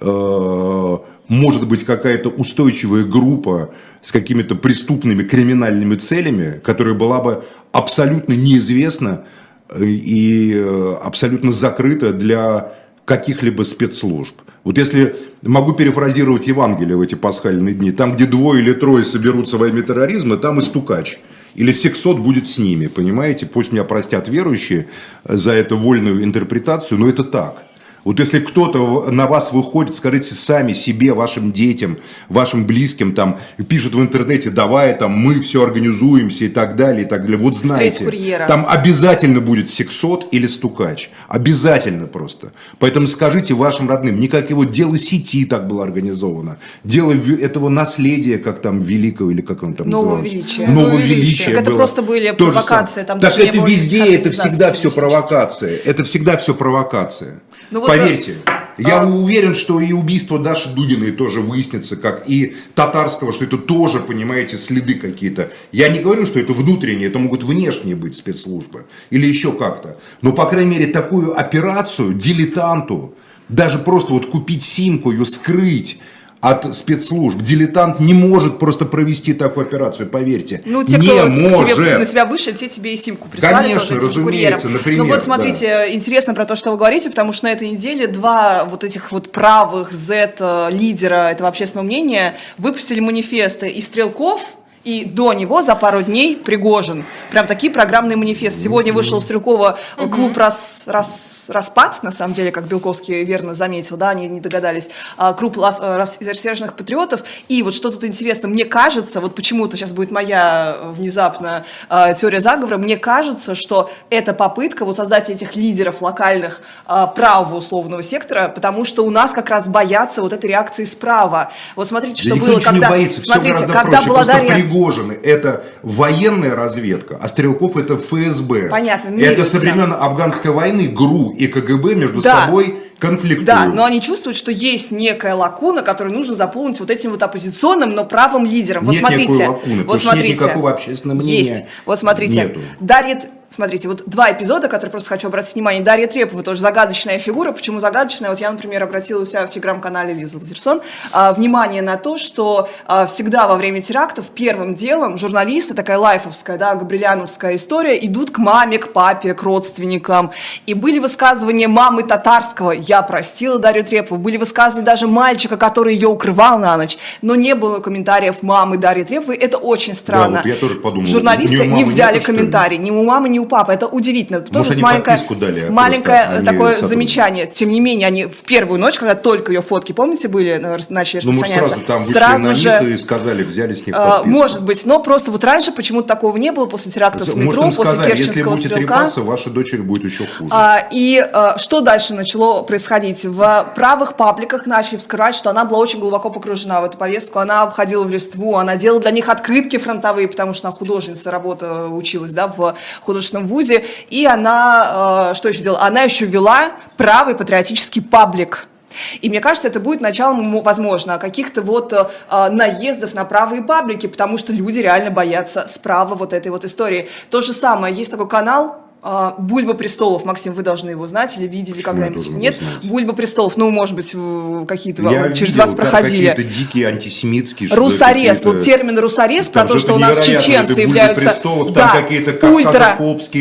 э, может быть какая-то устойчивая группа с какими-то преступными криминальными целями, которая была бы абсолютно неизвестна э, и э, абсолютно закрыта для каких-либо спецслужб. Вот если могу перефразировать Евангелие в эти пасхальные дни, там, где двое или трое соберутся во имя терроризма, там и стукач. Или сексот будет с ними, понимаете? Пусть меня простят верующие за эту вольную интерпретацию, но это так. Вот если кто-то на вас выходит, скажите сами себе, вашим детям, вашим близким, там, пишет в интернете, давай, там, мы все организуемся и так далее, и так далее. Вот знаете, там обязательно будет сексот или стукач. Обязательно просто. Поэтому скажите вашим родным, не как его дело сети так было организовано. Дело этого наследия, как там, великого, или как он там Нового назывался. величия. Нового величия. Так это просто были провокации. Там так это везде, это всегда все провокация. Это всегда все провокация. Ну, вот Поверьте, вы... я а... уверен, что и убийство Даши Дудиной тоже выяснится, как и татарского, что это тоже, понимаете, следы какие-то. Я не говорю, что это внутренние, это могут внешние быть спецслужбы или еще как-то. Но, по крайней мере, такую операцию дилетанту, даже просто вот купить симку, ее скрыть, от спецслужб. Дилетант не может просто провести такую операцию, поверьте. Ну, те, кто не к тебе, на тебя вышли, те тебе и симку прислали. Конечно, тоже, разумеется, например. Ну вот смотрите, да. интересно про то, что вы говорите, потому что на этой неделе два вот этих вот правых Z-лидера этого общественного мнения выпустили манифесты и Стрелков, и до него за пару дней Пригожин. Прям такие программные манифесты. Сегодня вышел у Стрелкова клуб рас, рас, «Распад», на самом деле, как Белковский верно заметил, да, они не догадались, а, клуб рас, рас, рассерженных патриотов. И вот что тут интересно, мне кажется, вот почему-то сейчас будет моя э, внезапно а, теория заговора, мне кажется, что это попытка вот создать этих лидеров локальных а, правого условного сектора, потому что у нас как раз боятся вот этой реакции справа. Вот смотрите, что да было, когда... Не боится, смотрите, когда была Дарья... Пригожины – это военная разведка, а Стрелков – это ФСБ. Понятно, Это со времен афганской войны ГРУ и КГБ между да. собой конфликтуют. Да, но они чувствуют, что есть некая лакуна, которую нужно заполнить вот этим вот оппозиционным, но правым лидером. Нет вот смотрите, лакуны, вот смотрите, нет никакого общественного мнения. Есть. Вот смотрите, нету. Дарья Смотрите, вот два эпизода, которые просто хочу обратить внимание. Дарья Трепова тоже загадочная фигура. Почему загадочная? Вот я, например, обратила у себя в телеграм-канале Лиза Лазерсон а, внимание на то, что а, всегда во время терактов первым делом журналисты, такая лайфовская, да, габриляновская история, идут к маме, к папе, к родственникам. И были высказывания мамы татарского «я простила Дарью Трепову», были высказывания даже мальчика, который ее укрывал на ночь, но не было комментариев мамы Дарьи Треповой. Это очень странно. Да, вот я тоже подумал. Журналисты не взяли комментарий, ни у мамы, ни у папы. Это удивительно. Может, Тоже они маленькое, дали, а маленькое такое замечание. Тем не менее, они в первую ночь, когда только ее фотки, помните, были, начали ну, распространяться, ну, сразу, там сразу же... и сказали, взяли с них а, подписку. Может быть, но просто вот раньше почему-то такого не было после терактов в метро, после сказали, Керченского если стрелка. Трепаться, ваша дочери будет еще хуже. А, и а, что дальше начало происходить? В правых пабликах начали вскрывать, что она была очень глубоко погружена в эту повестку, она обходила в листву, она делала для них открытки фронтовые, потому что она художница, работа училась да, в художественном вузе, и она, э, что еще делала? Она еще вела правый патриотический паблик. И мне кажется, это будет началом, возможно, каких-то вот э, наездов на правые паблики, потому что люди реально боятся справа вот этой вот истории. То же самое, есть такой канал, а, Бульба престолов, Максим, вы должны его знать или видели когда-нибудь? Нет? Бульба престолов, ну, может быть, какие-то через видел, вас проходили. Какие-то дикие антисемитские. Русарез, вот термин русарез про то, что у нас чеченцы являются престолов, да, там какие-то ультра,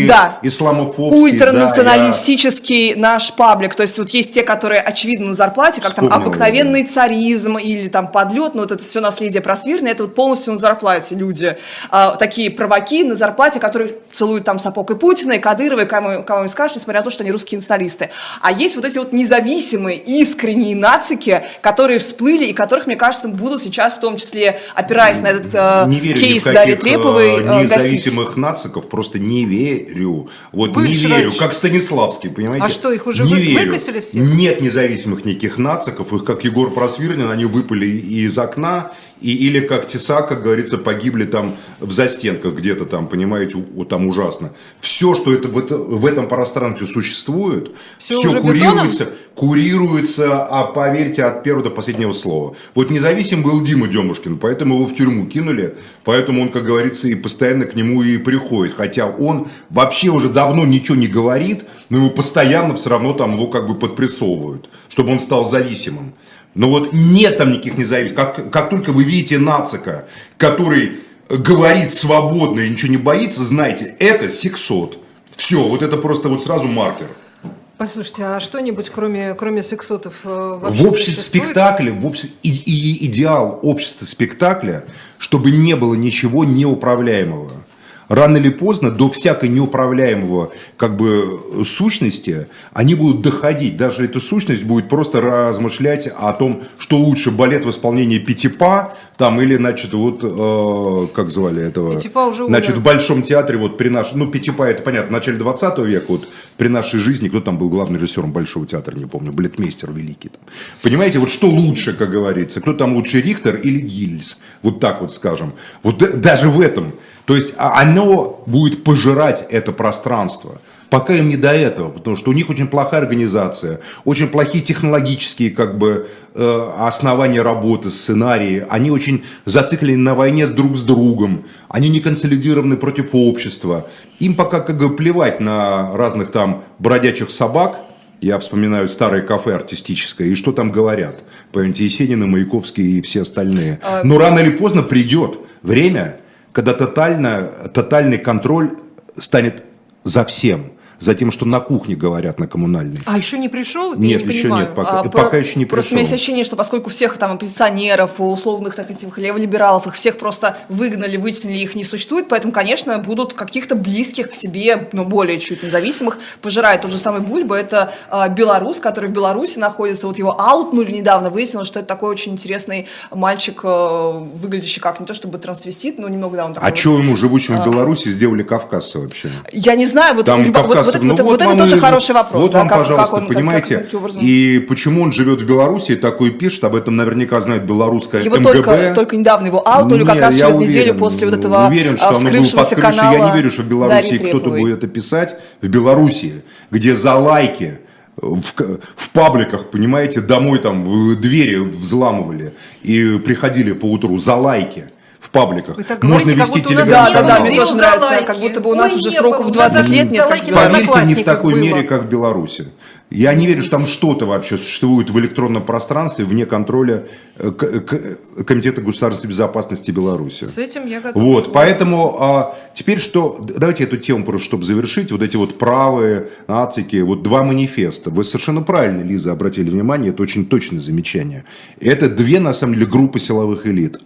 да, исламофобские. Ультранационалистический да, я... наш паблик, то есть вот есть те, которые очевидно на зарплате, как Вспомнил, там обыкновенный да. царизм или там подлет, ну вот это все наследие просвирное, это вот полностью на зарплате люди. А, такие провоки на зарплате, которые целуют там сапог и Путина, и Кадырова и кому, кому скажешь, несмотря на то, что они русские националисты. А есть вот эти вот независимые, искренние нацики, которые всплыли и которых, мне кажется, будут сейчас, в том числе, опираясь на этот э, не верю кейс Дарьи Треповой, э, э, гасить. независимых нациков, просто не верю. Вот Были не же верю, раньше. как Станиславский, понимаете? А что, их уже не вы- верю. выкосили всех? Нет независимых никаких нациков, их как Егор Просвирлин, они выпали из окна, и, или как Теса, как говорится, погибли там в застенках где-то там, понимаете, у- там ужасно. Все, что это, в, это- в этом пространстве существует, все, уже курируется, курируется, а поверьте, от первого до последнего слова. Вот независим был Дима Демушкин, поэтому его в тюрьму кинули, поэтому он, как говорится, и постоянно к нему и приходит. Хотя он вообще уже давно ничего не говорит, но его постоянно все равно там его как бы подпрессовывают, чтобы он стал зависимым. Но вот нет там никаких независимых. Как, как только вы видите нацика, который говорит свободно и ничего не боится, знайте, это сексот. Все, вот это просто вот сразу маркер. Послушайте, а что-нибудь, кроме, кроме сексотов, э, В обществе существует? спектакля, в обществе, и, и идеал общества спектакля, чтобы не было ничего неуправляемого. Рано или поздно до всякой неуправляемого как бы сущности они будут доходить. Даже эта сущность будет просто размышлять о том, что лучше балет в исполнении Пятипа, там или, значит, вот, э, как звали этого? Пятипа уже Значит, в Большом театре, вот при нашей, ну, Пятипа, это понятно, в начале 20 века, вот при нашей жизни, кто там был главным режиссером Большого театра, не помню, балетмейстер великий. Там. Понимаете, вот что лучше, как говорится, кто там лучше, Рихтер или Гильз, вот так вот скажем. Вот да- даже в этом. То есть а- оно будет пожирать это пространство. Пока им не до этого, потому что у них очень плохая организация, очень плохие технологические как бы э, основания работы, сценарии. Они очень зациклены на войне друг с другом. Они не консолидированы против общества. Им пока как бы плевать на разных там бродячих собак. Я вспоминаю старое кафе артистическое, и что там говорят. Понимаете, Есенин, и Маяковский и все остальные. Но рано или поздно придет время, когда тотально, тотальный контроль станет за всем. За тем, что на кухне говорят на коммунальной. А еще не пришел? Нет, не еще понимаю. нет, пока, А, пока про- еще не Просто пришел. у меня есть ощущение, что поскольку всех там оппозиционеров, условных так этих леволибералов, их всех просто выгнали, вытеснили, их не существует, поэтому, конечно, будут каких-то близких к себе, но более чуть независимых, пожирает тот же самый Бульба, это а, белорус, который в Беларуси находится, вот его аутнули недавно, выяснилось, что это такой очень интересный мальчик, а, выглядящий как не то чтобы трансвестит, но немного, да, он такой А вот- что ему, живущему в Беларуси, сделали кавказцы вообще? Я не знаю, вот, Там либо- вот, кавказцы, вот это, ну вот, вот это тоже и- хороший вопрос. Вот да, вам, как- как пожалуйста, он- как- понимаете, как- каким образом? и почему он живет в Беларуси, такой пишет, об этом наверняка знает белорусская Его МГБ. только, только недавно его аутнули, как раз через уверен, неделю после вот этого уверен, что оно было вскрывшегося крышей. канала Я не верю, что в Беларуси кто-то будет это писать. В Беларуси, где за лайки в, в пабликах, понимаете, домой там в двери взламывали и приходили по утру за лайки в пабликах. Вы так Можно говорите, вести телеграм. Да, да, да, не мне тоже нравится, лайки. как будто бы у нас Ой, уже сроков было, 20 за- лет нет, как в Беларуси. Не в такой было. мере, как в Беларуси. Я не верю, что там что-то вообще существует в электронном пространстве вне контроля э, Комитета государственной безопасности Беларуси. С этим я готова Вот, поэтому а, теперь что, давайте эту тему просто, чтобы завершить, вот эти вот правые нацики, вот два манифеста. Вы совершенно правильно, Лиза, обратили внимание, это очень точное замечание. Это две, на самом деле, группы силовых элит.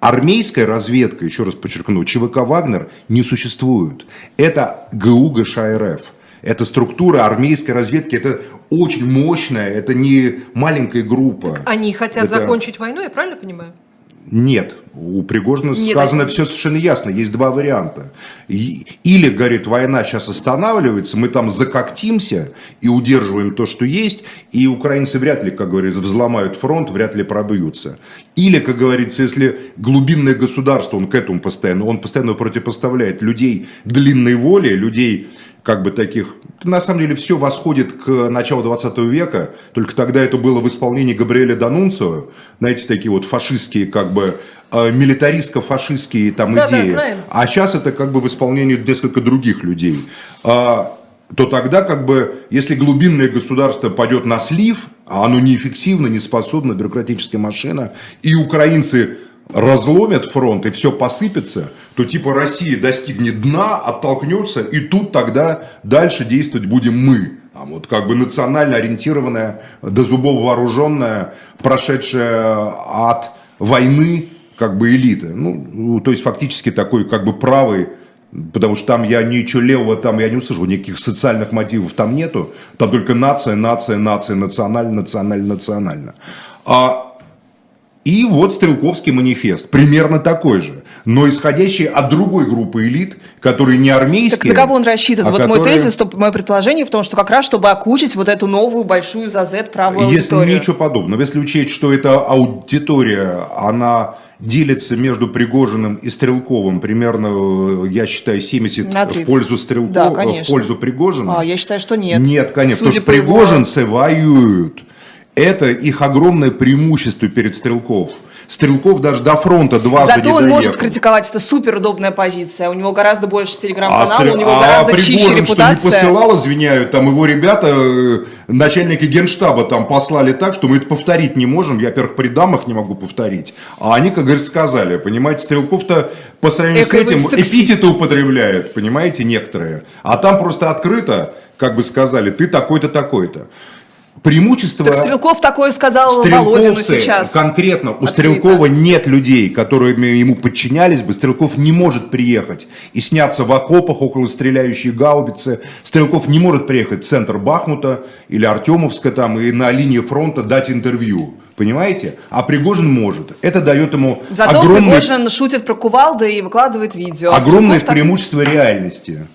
Армейская разведка, еще раз подчеркну, ЧВК «Вагнер» не существует. Это ГУ ГШРФ. Это структура армейской разведки, это очень мощная, это не маленькая группа. Они хотят Это- закончить войну, я правильно понимаю? Нет, у Пригожина Нет, сказано они- все совершенно ясно. Есть два варианта. Или, говорит, война сейчас останавливается, мы там закоктимся и удерживаем то, что есть, и украинцы вряд ли, как говорится, взломают фронт, вряд ли пробьются. Или, как говорится, если глубинное государство, он к этому постоянно, он постоянно противопоставляет людей длинной воли, людей как бы таких, на самом деле все восходит к началу 20 века, только тогда это было в исполнении Габриэля Данунцио, знаете, такие вот фашистские, как бы, э, милитаристско-фашистские там Да, да, идеи. знаем. А сейчас это как бы в исполнении несколько других людей. А, то тогда как бы, если глубинное государство пойдет на слив, а оно неэффективно, не способно, бюрократическая машина, и украинцы разломят фронт и все посыпется, то типа Россия достигнет дна, оттолкнется, и тут тогда дальше действовать будем мы. А вот как бы национально ориентированная, до зубов вооруженная, прошедшая от войны как бы элита. Ну, ну, то есть фактически такой как бы правый Потому что там я ничего левого, там я не услышал, никаких социальных мотивов там нету. Там только нация, нация, нация, национально, национально, национально. А и вот Стрелковский манифест, примерно такой же, но исходящий от другой группы элит, которые не армейские. Так на кого он рассчитан? а вот мой которые- тезис, то, мое предположение в том, что как раз чтобы окучить вот эту новую большую за Z правую Если аудиторию. ничего подобного, если учесть, что эта аудитория, она делится между Пригожиным и Стрелковым примерно, э, я считаю, 70 На в 30. пользу Стрелкова, Да, в конечно. пользу Пригожина. А, я считаю, что нет. Нет, конечно, Судя потому по что его- пригожинцы воюют. Это их огромное преимущество перед Стрелков. Стрелков даже до фронта дважды Зато не он может доехал. критиковать, это супер удобная позиция. У него гораздо больше А, телеграм-канала, Стрел- у него а гораздо Пригожин, чище что не репутация. посылал, извиняют, там его ребята, э, начальники генштаба там послали так, что мы это повторить не можем. Я, во-первых, при дамах не могу повторить. А они, как говорится, сказали, понимаете, Стрелков-то по сравнению с Эко вы этим эпитеты употребляют, понимаете, некоторые. А там просто открыто, как бы сказали, ты такой-то, такой-то. Преимущество... Так Стрелков такое сказал Володину Стрелковцы, сейчас. конкретно у Открыто. Стрелкова нет людей, которые ему подчинялись бы. Стрелков не может приехать и сняться в окопах около стреляющей гаубицы. Стрелков не может приехать в центр Бахмута или Артемовска там и на линии фронта дать интервью. Понимаете? А Пригожин может. Это дает ему Зато огромный, Пригожин шутит про кувалды и выкладывает видео. А огромное Стрелков так- преимущество реальности.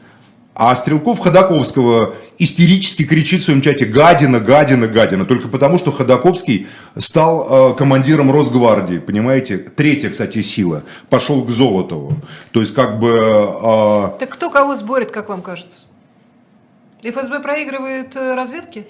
А Стрелков Ходаковского истерически кричит в своем чате «Гадина, гадина, гадина», только потому, что Ходаковский стал э, командиром Росгвардии, понимаете? Третья, кстати, сила. Пошел к Золотову. То есть, как бы... э, Так кто кого сборит, как вам кажется? ФСБ проигрывает э, разведке?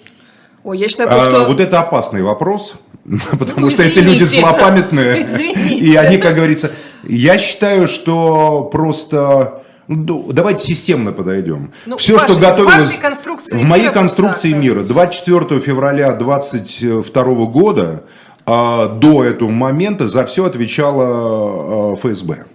Ой, я считаю, э, что... вот это опасный вопрос, потому Ну, что эти люди злопамятные. Извините. И они, как говорится... Я считаю, что просто... ну, Давайте системно подойдем. Ну, Все, в что в готовилось конструкции в моей мира, конструкции да, да. мира 24 февраля 22 года а, до этого момента за все отвечала а, ФСБ.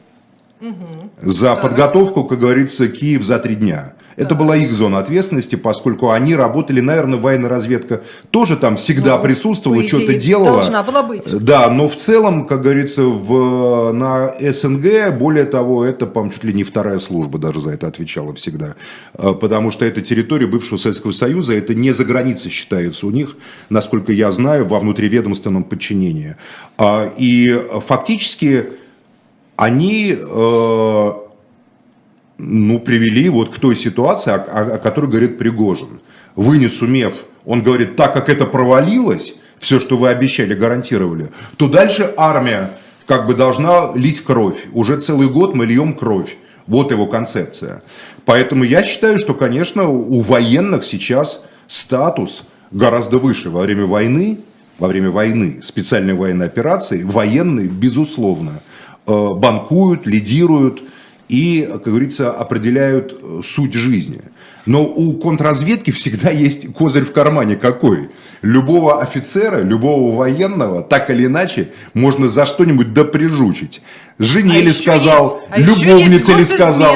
За подготовку, как говорится, Киев за три дня. Это была их зона ответственности, поскольку они работали, наверное, военная разведка тоже там всегда Ну, присутствовала, что-то делала. должна была быть. Да, но в целом, как говорится, в, на СНГ, более того, это, по-моему, чуть ли не вторая служба даже за это отвечала всегда. А, Потому что это территория бывшего Советского Союза, это не за границей считается у них, насколько я знаю, во внутриведомственном подчинении. А, И фактически они э, ну, привели вот к той ситуации, о, о- которой говорит Пригожин. Вы не сумев, он говорит, так как это провалилось, все, что вы обещали, гарантировали, то дальше армия как бы должна лить кровь. Уже целый год мы льем кровь. Вот его концепция. Поэтому я считаю, что, конечно, у военных сейчас статус гораздо выше. Во время войны, во время войны, специальной военной операции, военные, безусловно, э, банкуют, лидируют и, как говорится, определяют э, суть жизни. Но у контрразведки всегда есть козырь в кармане какой? Любого офицера, любого военного, так или иначе, можно за что-нибудь доприжучить. Жене А ли сказал, есть- а любовнице ли сказал.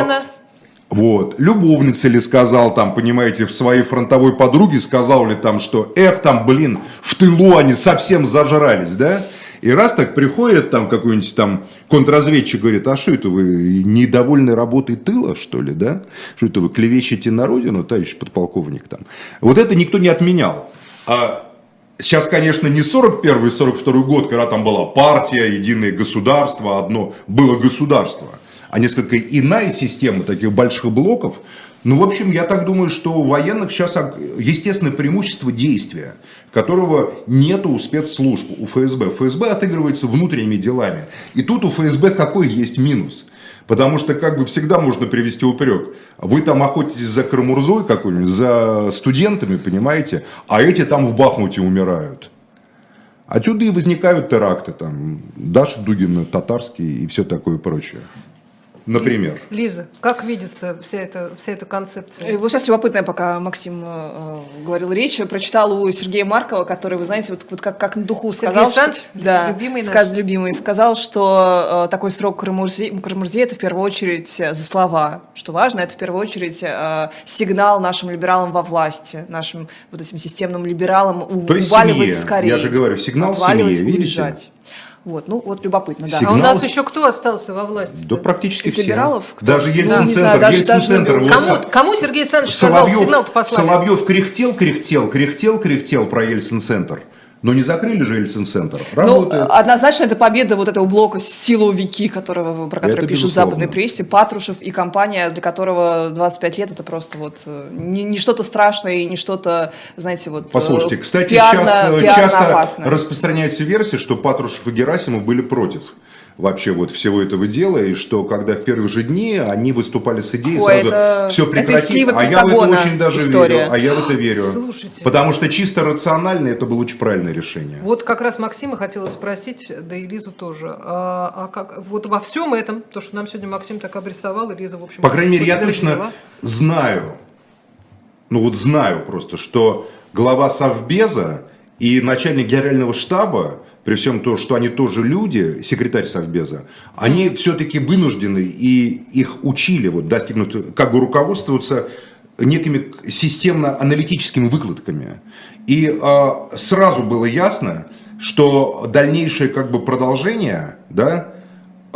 Вот, любовница ли сказал там, понимаете, в своей фронтовой подруге сказал ли там, что эх, там, блин, в тылу они совсем зажрались, да? И раз так приходит там какой-нибудь там контрразведчик, говорит, а что это вы недовольны работой тыла, что ли, да? Что это вы клевещете на родину, товарищ подполковник там? Вот это никто не отменял. А Сейчас, конечно, не 41 42 год, когда там была партия, единое государство, одно было государство, а несколько иная система таких больших блоков. Ну, в общем, я так думаю, что у военных сейчас естественное преимущество действия, которого нету у спецслужб, у ФСБ. ФСБ отыгрывается внутренними делами. И тут у ФСБ какой есть минус? Потому что как бы всегда можно привести упрек. Вы там охотитесь за Карамурзой какой-нибудь, за студентами, понимаете, а эти там в Бахмуте умирают. Отсюда и возникают теракты, там, Даша Дугина, татарский и все такое прочее. Например. Лиза, как видится вся эта, вся эта концепция? Э, Вот сейчас любопытная, пока Максим э, говорил речь, прочитала у Сергея Маркова, который, вы знаете, вот, вот как, как на духу Сергей сказал, что, да, любимый наш. сказ- любимый, сказал, что э, такой срок Карамурзе это в первую очередь э, за слова, что важно, это в первую очередь э, сигнал нашим либералам во власти, нашим вот этим системным либералам у- То есть уваливать семье. скорее. Я же говорю, сигнал семье, видите? уезжать. Вот, ну вот любопытно, да. А у Сигнал- нас еще кто остался во власти? Да практически Из все. либералов кто? Даже Ельцин-центр. знаю, даже- даже Ельцин-центр. не вот Кому, кому Сергей Александрович сказал, Соловьев, сигнал-то послали? Соловьев кряхтел, кряхтел, кряхтел, кряхтел про Ельцин-центр. Но не закрыли же Ельцин-центр. Ну, Работает. однозначно это победа вот этого блока силовики, которого, про который Это пишут в западной прессе, Патрушев и компания, для которого 25 лет это просто вот э, не, не что-то страшное и не что-то, знаете, вот э, Послушайте, кстати, пиарно, сейчас пиарно часто распространяется версия, что Патрушев и Герасимов были против вообще вот всего этого дела, и что когда в первые же дни они выступали с идеей Ой, сразу это- все это прекратить, а я в это очень даже история. верю, а я в это верю. Слушайте. Потому что чисто рационально это было очень правильное решение. Вот как раз Максима хотела спросить, да и Лизу тоже. А, а как вот во всем этом, то, что нам сегодня Максим так обрисовал, и Лиза, в общем, По крайней мере, я точно знаю, ну вот знаю просто, что глава Совбеза и начальник генерального штаба, при всем том, что они тоже люди, секретарь Совбеза, они все-таки вынуждены и их учили вот достигнуть, как бы руководствоваться некими системно-аналитическими выкладками. И э, сразу было ясно, что дальнейшее как бы продолжение, да,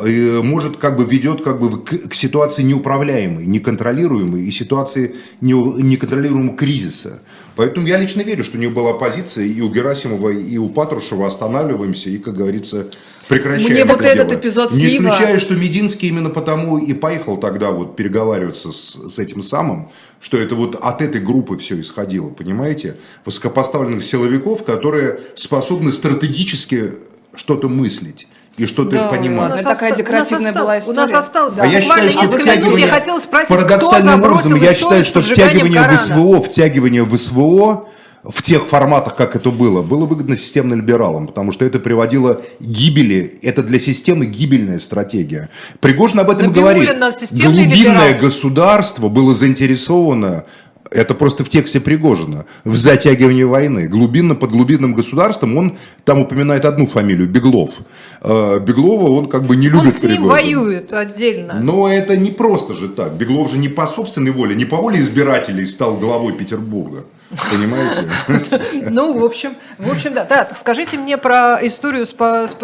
может как бы ведет как бы к, к ситуации неуправляемой, неконтролируемой и ситуации не- неконтролируемого кризиса. Поэтому я лично верю, что у него была позиция и у Герасимова, и у Патрушева останавливаемся и, как говорится, прекращаем Мне это вот этот дело. эпизод Не слива- исключаю, что Мединский именно потому и поехал тогда вот переговариваться с, с этим самым, что это вот от этой группы все исходило, понимаете? Высокопоставленных силовиков, которые способны стратегически что-то мыслить и что-то Да, понимать. у нас оста- такая декоративная остал- была У нас история. осталось Да. А я буквально считаю, что несколько минут. Я хотела спросить, кто парадоксальным забросил образом, я считаю, что втягивание в Корана? СВО, втягивание в СВО в тех форматах, как это было, было выгодно системно-либералам, потому что это приводило к гибели, это для системы гибельная стратегия. Пригожин об этом и Набиуллин говорит. Глубинное либерал. государство было заинтересовано это просто в тексте Пригожина. В затягивании войны. Глубинно под глубинным государством он там упоминает одну фамилию, Беглов. Э, Беглова он как бы не любит Он с ним Пригожина. воюет отдельно. Но это не просто же так. Беглов же не по собственной воле, не по воле избирателей стал главой Петербурга. Понимаете? Ну, в общем, в общем, да. Так, скажите мне про историю с, с,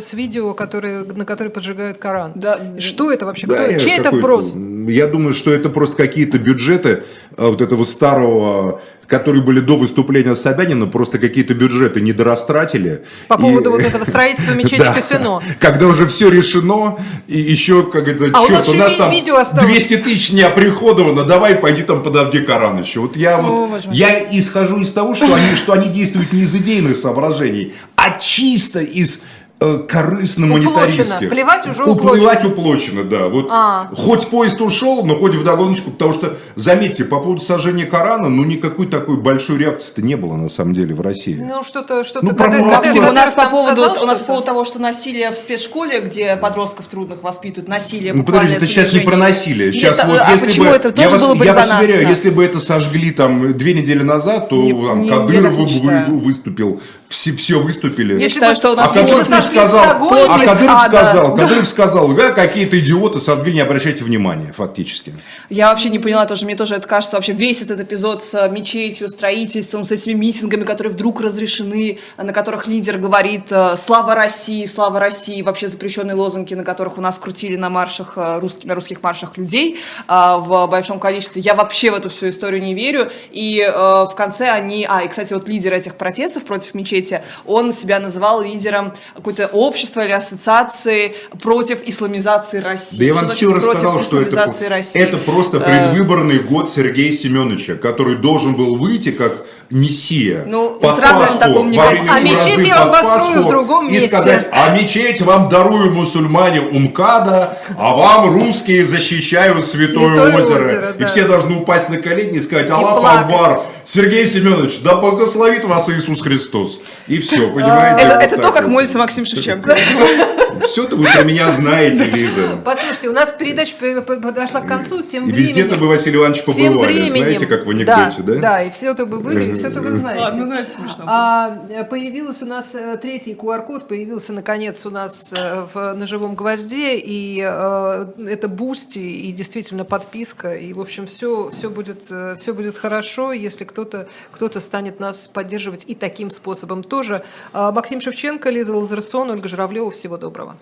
с видео, которые, на которой поджигают Коран. Да. Что это вообще? Да, Кто- чей это вброс? Я думаю, что это просто какие-то бюджеты вот этого старого, которые были до выступления Собянина, просто какие-то бюджеты недорастратили. По И- поводу вот этого строительства мечети Да. в Касино. Когда уже все решено, и еще, как это, А у черт, нас еще и там видео осталось. 200 тысяч не оприходовано, давай пойди там подожди Коран еще. Вот я вот, я исхожу из того, что они, что они действуют не из идейных соображений, а чисто из э, корыстно-монетаристских. Уплочено. Плевать уже Уплывать уплочено, да. Вот А. хоть поезд ушел, но хоть вдогоночку, потому что, заметьте, по поводу сожжения Корана, ну никакой такой большой реакции-то не было на самом деле в России. Ну, что-то, что-то... Ну, про Гагар- Максима Максим, Гагарин у нас по поводу, сказал у нас по поводу того, что насилие в спецшколе, где подростков трудных воспитывают, насилие, Ну подожди, это сейчас не про насилие. Сейчас Нет, вот а если почему бы, это я тоже вас, было бы я вас уверяю, если бы это сожгли там две недели назад, то Не- там, не- я Кадыров выступил, все, все выступили. Я считаю, что у нас а если бы Кадыров сказал, а Кадыров сказал, Кадыров сказал, да, какие-то идиоты сожгли, не обращайте внимания, фактически. Я вообще не поняла тоже, мне тоже это кажется, вообще весь этот эпизод с э, мечетью, строительством, с этими митингами, которые вдруг разрешены, на которых лидер говорит э, «Слава России! Слава России!» Вообще запрещенные лозунги, на которых у нас крутили на маршах, э, русски- на русских маршах людей в большом количестве. Я вообще в эту всю историю не верю. И в конце они... А, и, кстати, вот лидер этих протестов против мечети, он себя называл лидером какой-то общества или ассоциации против исламизации России. Да я вам все рассказал, что это, России? это просто Э, предвыборный год Сергея Семеновича, который должен был выйти как мессия. Ну, под сразу Пасху, таком не во говорите. А мечеть я вам построю в другом и месте. сказать, а мечеть вам дарую мусульмане Умкада, а вам русские защищают Святое, Святое озеро. озеро, И да. все должны упасть на колени и сказать, Аллах. Акбар, Сергей Семенович, да благословит вас Иисус Христос. И все, понимаете? Это, то, как молится Максим Шевченко. все-то вы про меня знаете, Лиза. Послушайте, у нас передача подошла к концу, тем И временем... везде-то вы, Василий Иванович, тем побывали, временем, знаете, как в анекдоте, да? Да, и все это вы были, и все это вы знаете. Ладно, ну это смешно. А, э, появился у нас э, третий QR-код, появился наконец у нас э, в, на живом гвозде, и э, это Boosty, и действительно подписка, и в общем все, все, будет, все будет хорошо, если кто-то кто станет нас поддерживать и таким способом тоже. А, Максим Шевченко, Лиза Лазерсон, Ольга Журавлева, всего доброго.